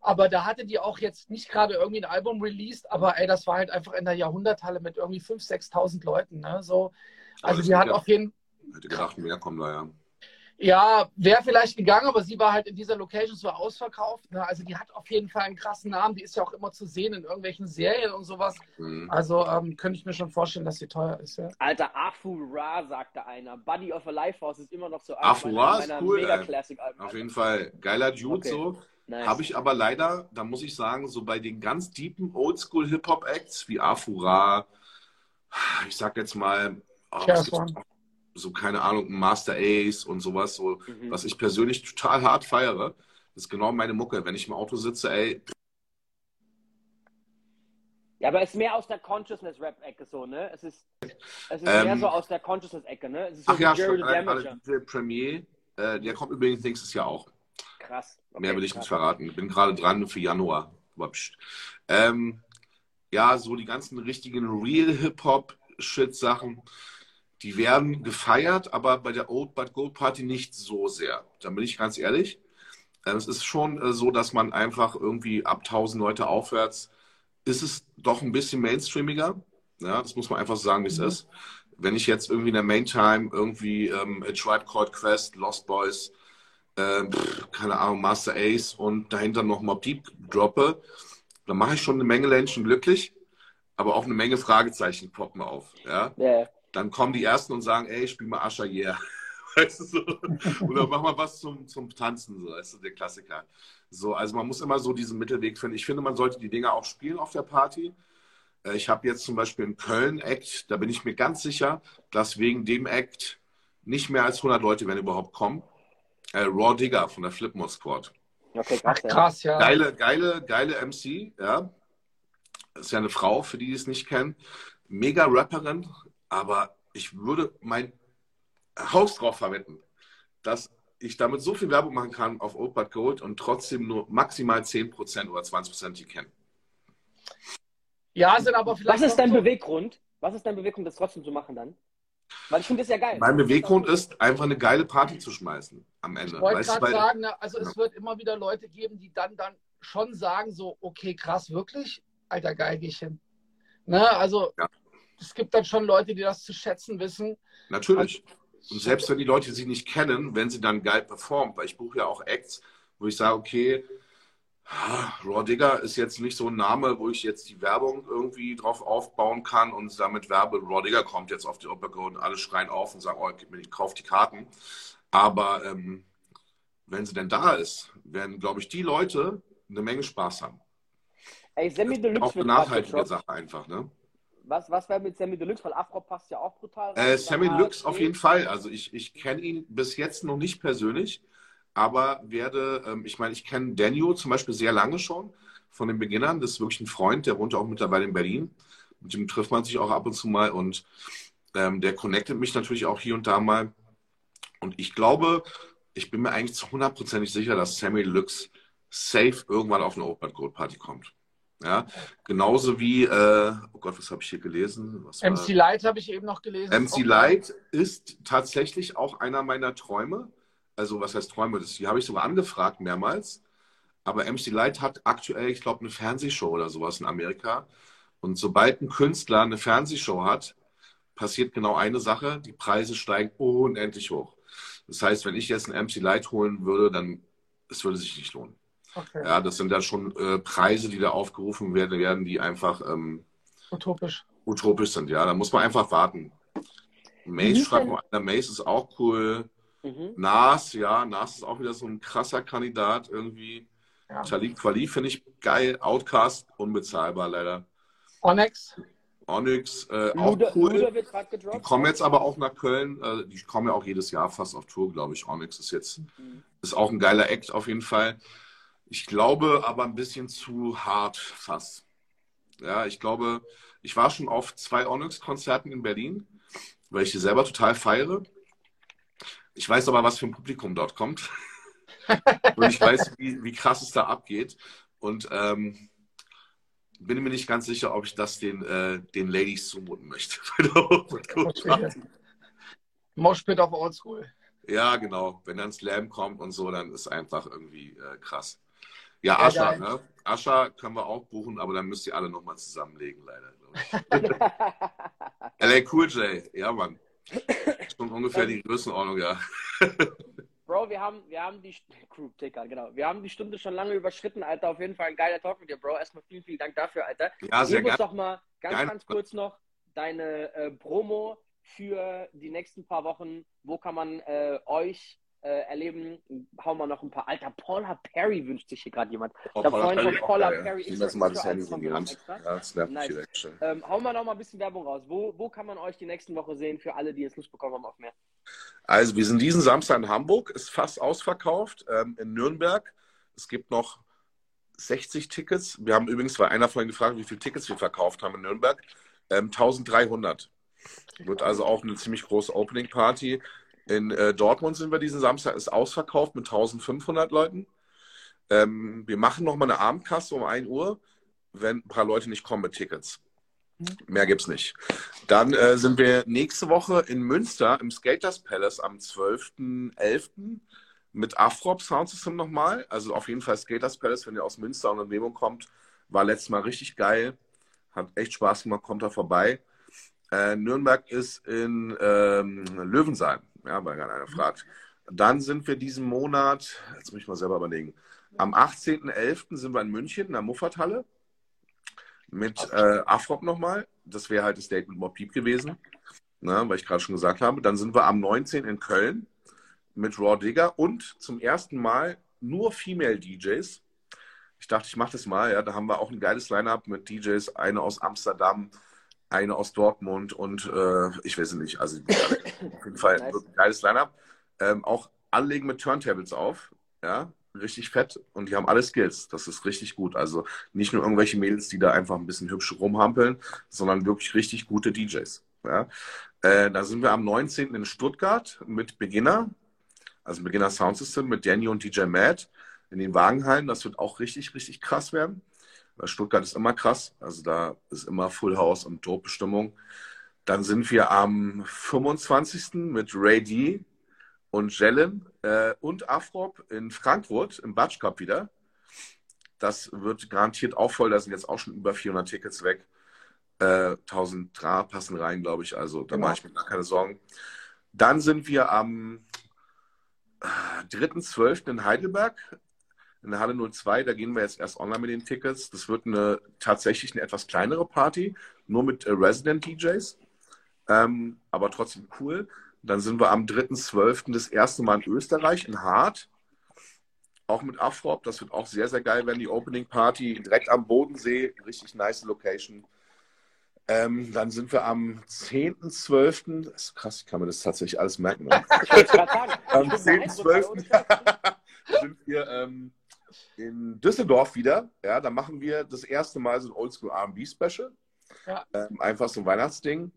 Aber da hatte die auch jetzt nicht gerade irgendwie ein Album released, aber ey, das war halt einfach in der Jahrhunderthalle mit irgendwie 5.000, 6.000 Leuten. Ne? So, also die hat auf jeden Hätte gedacht, mehr kommen da ja. Ja, wäre vielleicht gegangen, aber sie war halt in dieser Location so ausverkauft. Ne? Also die hat auf jeden Fall einen krassen Namen. Die ist ja auch immer zu sehen in irgendwelchen Serien und sowas. Mhm. Also ähm, könnte ich mir schon vorstellen, dass sie teuer ist. Ja. Alter, Afu Ra, sagte einer. Buddy of a Lifehouse ist immer noch so Afu Ra ist cool, mega. Classic Alben. Auf jeden Fall geiler Dude Okay. so. Nice. Habe ich aber leider, da muss ich sagen, so bei den ganz deepen Oldschool-Hip-Hop-Acts wie Afura, ich sag jetzt mal, oh, So keine Ahnung, Master Ace und sowas, so, Mhm. was ich persönlich total hart feiere. Das ist genau meine Mucke. Wenn ich im Auto sitze, ey, Ja, aber es ist mehr aus der Consciousness-Rap-Ecke so, ne? Es ist, es ist Ähm, mehr so aus der Consciousness-Ecke, ne? Es ist so ach ja, stimmt, alle, alle DJ Premier, äh, der kommt übrigens nächstes Jahr auch. Krass. Okay, Mehr will ich krass. nicht verraten. Ich bin gerade dran für Januar. Aber. Ähm, ja, so die ganzen richtigen Real-Hip-Hop-Shit-Sachen, die werden gefeiert, aber bei der Old But Gold Party nicht so sehr. Da bin ich ganz ehrlich. Ähm, Es ist schon äh, so, dass man einfach irgendwie ab 1000 Leute aufwärts ist es doch ein bisschen mainstreamiger. Ja, das muss man einfach sagen, wie es Mhm. ist. Wenn ich jetzt irgendwie in der Main-Time irgendwie ähm, A Tribe Called Quest, Lost Boys, pff, keine Ahnung, Master Ace und dahinter noch Mob Deep droppe, dann mache ich schon eine Menge Menschen glücklich, aber auch eine Menge Fragezeichen poppen auf. Ja? Ja. Dann kommen die Ersten und sagen, ey, spiel mal Ascher, yeah. Weißt du, so. Oder mach mal was zum, zum Tanzen, so, weißt du, der Klassiker. So, also man muss immer so diesen Mittelweg finden. Ich finde, man sollte die Dinger auch spielen auf der Party. Äh, Ich habe jetzt zum Beispiel in Köln Act, da bin ich mir ganz sicher, dass wegen dem Act nicht mehr als 100 Leute, wenn überhaupt, kommen. Äh, Raw Digger von der Flipmode Squad. Okay, Ach krass. ja. krass, ja. Geile, geile, geile MC, ja. Ist ja eine Frau, für die, die es nicht kennen. Mega Rapperin, aber ich würde mein Haus drauf verwenden, dass ich damit so viel Werbung machen kann auf Old But Gold und trotzdem nur maximal 10% oder 20% die kennen. Ja, sind aber vielleicht. Was ist dein so- Beweggrund? Was ist dein Beweggrund, das trotzdem zu machen dann? Weil ich finde das ja geil. Mein Beweggrund ist, einfach eine geile Party zu schmeißen am Ende. Ich wollte gerade sagen, ne, also es wird immer wieder Leute geben, die dann, dann schon sagen, so, okay, krass, wirklich? Alter, geil, geh ich hin. Ne, also Ja. Es gibt dann schon Leute, die das zu schätzen wissen. Natürlich. Und selbst wenn die Leute sie nicht kennen, wenn sie dann geil performt, weil ich buche ja auch Acts, wo ich sage, okay, Raw Digger ist jetzt nicht so ein Name, wo ich jetzt die Werbung irgendwie drauf aufbauen kann und damit werbe, Raw Digger kommt jetzt auf die Opera und alle schreien auf und sagen, oh, gib mir die, kauf die Karten. Aber ähm, wenn sie denn da ist, werden, glaube ich, die Leute eine Menge Spaß haben. Ey, Sammy Auch Deluxe eine wird grad nachhaltige. Sache einfach, ne? Was, was wäre mit Sammy Deluxe? Weil Afro passt ja auch brutal. Äh. Sammy Lux auf jeden Fall. Also ich, ich kenne ihn bis jetzt noch nicht persönlich, aber werde, ähm, ich meine, ich kenne Daniel zum Beispiel sehr lange schon von den Beginnern. Das ist wirklich ein Freund, der wohnt auch mittlerweile in Berlin. Mit dem trifft man sich auch ab und zu mal und ähm, der connectet mich natürlich auch hier und da mal. Und ich glaube, ich bin mir eigentlich zu hundertprozentig sicher, dass Sammy Lux safe irgendwann auf eine Open Gold Party kommt. Ja, genauso wie, äh, oh Gott, was habe ich hier gelesen? Was war- MC Light habe ich eben noch gelesen. MC Auch- Light ist tatsächlich auch einer meiner Träume. Also, was heißt Träume? Das, die habe ich sogar angefragt mehrmals. Aber MC Light hat aktuell, ich glaube, eine Fernsehshow oder sowas in Amerika. Und sobald ein Künstler eine Fernsehshow hat, passiert genau eine Sache: die Preise steigen unendlich hoch. Das heißt, wenn ich jetzt einen MC Light holen würde, dann es würde sich nicht lohnen. Okay. Ja, das sind dann schon äh, Preise, die da aufgerufen werden, werden die einfach ähm, Utopisch. utopisch sind. Ja, da muss man einfach warten. Mace Wie schreibt mal einer, Mace ist auch cool. Mhm. Nas, ja, Nas ist auch wieder so ein krasser Kandidat irgendwie. Ja. Talik Kweli finde ich geil. Outcast, unbezahlbar leider. Onyx. Onyx, äh, auch Luder, cool. Luder wird gerade Die gedroppt. kommen jetzt aber auch nach Köln. Äh, die kommen ja auch jedes Jahr fast auf Tour, glaube ich. Onyx ist jetzt, Mhm. ist auch ein geiler Act auf jeden Fall. Ich glaube aber ein bisschen zu hart fast. Ja, ich glaube, ich war schon auf zwei Onyx-Konzerten in Berlin, weil ich die selber total feiere. Ich weiß aber, was für ein Publikum dort kommt. Und ich weiß, wie, wie krass es da abgeht. Und ähm, bin mir nicht ganz sicher, ob ich das den, äh, den Ladies zumuten möchte. Moshpit auf Oldschool. ja, genau. Wenn dann Slam kommt und so, dann ist einfach irgendwie äh, krass. Ja, Ascha, geil. ne? Ascha können wir auch buchen, aber dann müsst ihr alle nochmal zusammenlegen, leider. LA Cool J, ja, Mann. Schon ungefähr die Größenordnung, ja. Bro, wir haben, wir haben die Group Ticker, genau. Wir haben die Stunde schon lange überschritten, Alter. Auf jeden Fall ein geiler Talk mit dir, Bro. Erstmal vielen, vielen Dank dafür, Alter. Ja, sehr Gib uns doch mal ganz, Gerne. ganz kurz noch deine äh, Promo für die nächsten paar Wochen. Wo kann man äh, euch äh, erleben? Hauen wir noch ein paar. Alter, Paula Perry wünscht sich hier gerade jemand. Oh, Ich hab vorhin von Paula ja. Perry Ich jetzt mal das Handy als in die Programm Hand. extra. Ja, das Nice. Ähm, hauen wir noch mal ein bisschen Werbung raus. Wo, wo kann man euch die nächsten Woche sehen für alle, die jetzt Lust bekommen haben auf mehr? Also, wir sind diesen Samstag in Hamburg, ist fast ausverkauft. Ähm, in Nürnberg, es gibt noch 60 Tickets. Wir haben übrigens, weil einer vorhin gefragt, wie viele Tickets wir verkauft haben in Nürnberg, ähm, 1300. Wird also auch eine ziemlich große Opening Party. In äh, Dortmund sind wir diesen Samstag, ist ausverkauft mit 1500 Leuten. Ähm, wir machen nochmal eine Abendkasse um 1 Uhr, wenn ein paar Leute nicht kommen mit Tickets. Mehr gibt's nicht. Dann äh, sind wir nächste Woche in Münster im Skaters Palace am 12.11. mit Afrop Sound System nochmal. Also auf jeden Fall Skaters Palace, wenn ihr aus Münster und Umgebung kommt. War letztes Mal richtig geil. Hat echt Spaß gemacht, kommt da vorbei. Äh, Nürnberg ist in ähm, Löwensheim, ja, weil gerade einer fragt. Dann sind wir diesen Monat, jetzt muss ich mal selber überlegen, am 18.11. sind wir in München in der Muffathalle mit äh, Afrop nochmal. Das wäre halt das Date mit Mob gewesen, ne, weil ich gerade schon gesagt habe. Dann sind wir am 19. in Köln mit Raw Digger und zum ersten Mal nur Female DJs. Ich dachte, ich mache das mal. Ja, da haben wir auch ein geiles Line-up mit DJs, eine aus Amsterdam, eine aus Dortmund und äh, ich weiß es nicht. Also auf jeden Fall Nice. ein geiles Line-up. Ähm, auch alle legen mit Turntables auf. Ja, richtig fett und die haben alle Skills. Das ist richtig gut. Also nicht nur irgendwelche Mädels, die da einfach ein bisschen hübsch rumhampeln, sondern wirklich richtig gute DJs. Ja. Äh, da sind wir am 19. in Stuttgart mit Beginner, also Beginner Sound System mit Danny und DJ Matt in den Wagenhallen. Das wird auch richtig, richtig krass werden. Weil Stuttgart ist immer krass. Also da ist immer Full House und Dope-Bestimmung. Dann sind wir am 25. mit Ray D und Jellen äh, und Afrop in Frankfurt im Batsch Cup wieder. Das wird garantiert auch voll. Da sind jetzt auch schon über 400 Tickets weg. Äh, 1000 Dra passen rein, glaube ich. Also da Genau. mache ich mir gar keine Sorgen. Dann sind wir am äh, 3.12. in Heidelberg in der Halle 02. Da gehen wir jetzt erst online mit den Tickets. Das wird eine tatsächlich eine etwas kleinere Party, nur mit äh, Resident DJs. Ähm, aber trotzdem cool. Dann sind wir am 3.12. das erste Mal in Österreich, in Hart. Auch mit Afrop. Das wird auch sehr, sehr geil werden. Die Opening Party direkt am Bodensee. Richtig nice Location. Ähm, dann sind wir am 10.12. Das ist krass, ich kann mir das tatsächlich alles merken. Ne? Am ich bin beeindruckt, 10.12. ohne Scheiß. sind wir ähm, in Düsseldorf wieder. Ja, da machen wir das erste Mal so ein Oldschool R&B Special. Ja. Ähm, einfach so ein Weihnachtsding.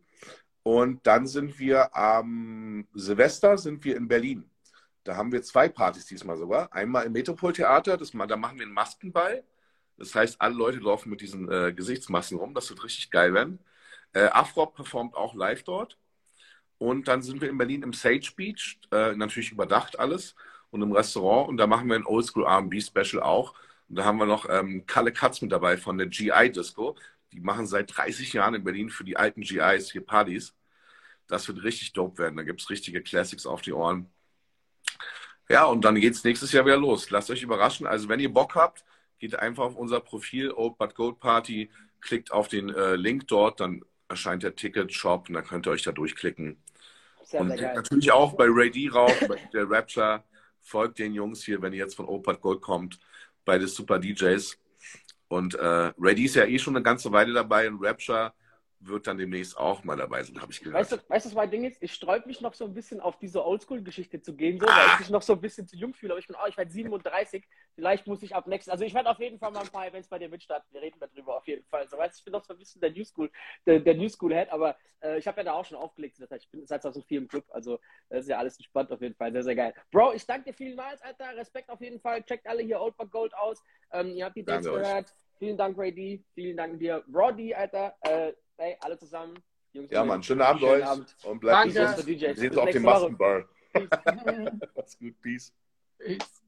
Und dann sind wir am Silvester sind wir in Berlin. Da haben wir zwei Partys diesmal sogar. Einmal im Metropoltheater, das, da machen wir einen Maskenball. Das heißt, alle Leute laufen mit diesen äh, Gesichtsmasken rum. Das wird richtig geil werden. Äh, Afrop performt auch live dort. Und dann sind wir in Berlin im Sage Beach, äh, natürlich überdacht alles, und im Restaurant. Und da machen wir ein Oldschool R&B Special auch. Und da haben wir noch ähm, Kalle Katz mit dabei von der GI Disco. Die machen seit 30 Jahren in Berlin für die alten GIs hier Partys. Das wird richtig dope werden. Da gibt es richtige Classics auf die Ohren. Ja, und dann geht es nächstes Jahr wieder los. Lasst euch überraschen. Also, wenn ihr Bock habt, geht einfach auf unser Profil Old But Gold Party, klickt auf den äh, Link dort, dann erscheint der Ticket-Shop und dann könnt ihr euch da durchklicken. Sehr, Und natürlich auch bei Ray D rauf, bei der Rapture. Folgt den Jungs hier, wenn ihr jetzt von Opat Gold kommt, bei den Super DJs. Und äh, D ist ja eh schon eine ganze Weile dabei und Rapture wird dann demnächst auch mal dabei sein, habe ich gehört. Weißt du, weißt du, was mein Ding ist? Ich sträub mich noch so ein bisschen auf diese Oldschool-Geschichte zu gehen, so, weil ich mich noch so ein bisschen zu jung fühle. Aber ich bin, oh, ich werde 37. Vielleicht muss ich ab nächsten. Also ich werde auf jeden Fall mal ein paar Events bei dir mitstarten. Wir reden darüber auf jeden Fall. So, weißt, du, ich bin noch so ein bisschen der New School, der, der New School Head, aber äh, ich habe ja da auch schon aufgelegt. Das heißt, ich bin seit 2004 im Club. Also das ist ja alles entspannt auf jeden Fall. Sehr, sehr geil. Bro, ich danke dir vielmals, Alter. Respekt auf jeden Fall. Checkt alle hier Old But Gold aus. Ähm, ihr habt die Dates euch. gehört. Vielen Dank, Ray D. Vielen Dank dir, Roddy, Alter. Äh, hey, alle zusammen. Jungs Ja, Mann, schönen Abend schönen euch Abend. und bleibt Danke. gesund. Wir sehen uns auf dem. Maskenbar. Macht's gut, Peace. Peace.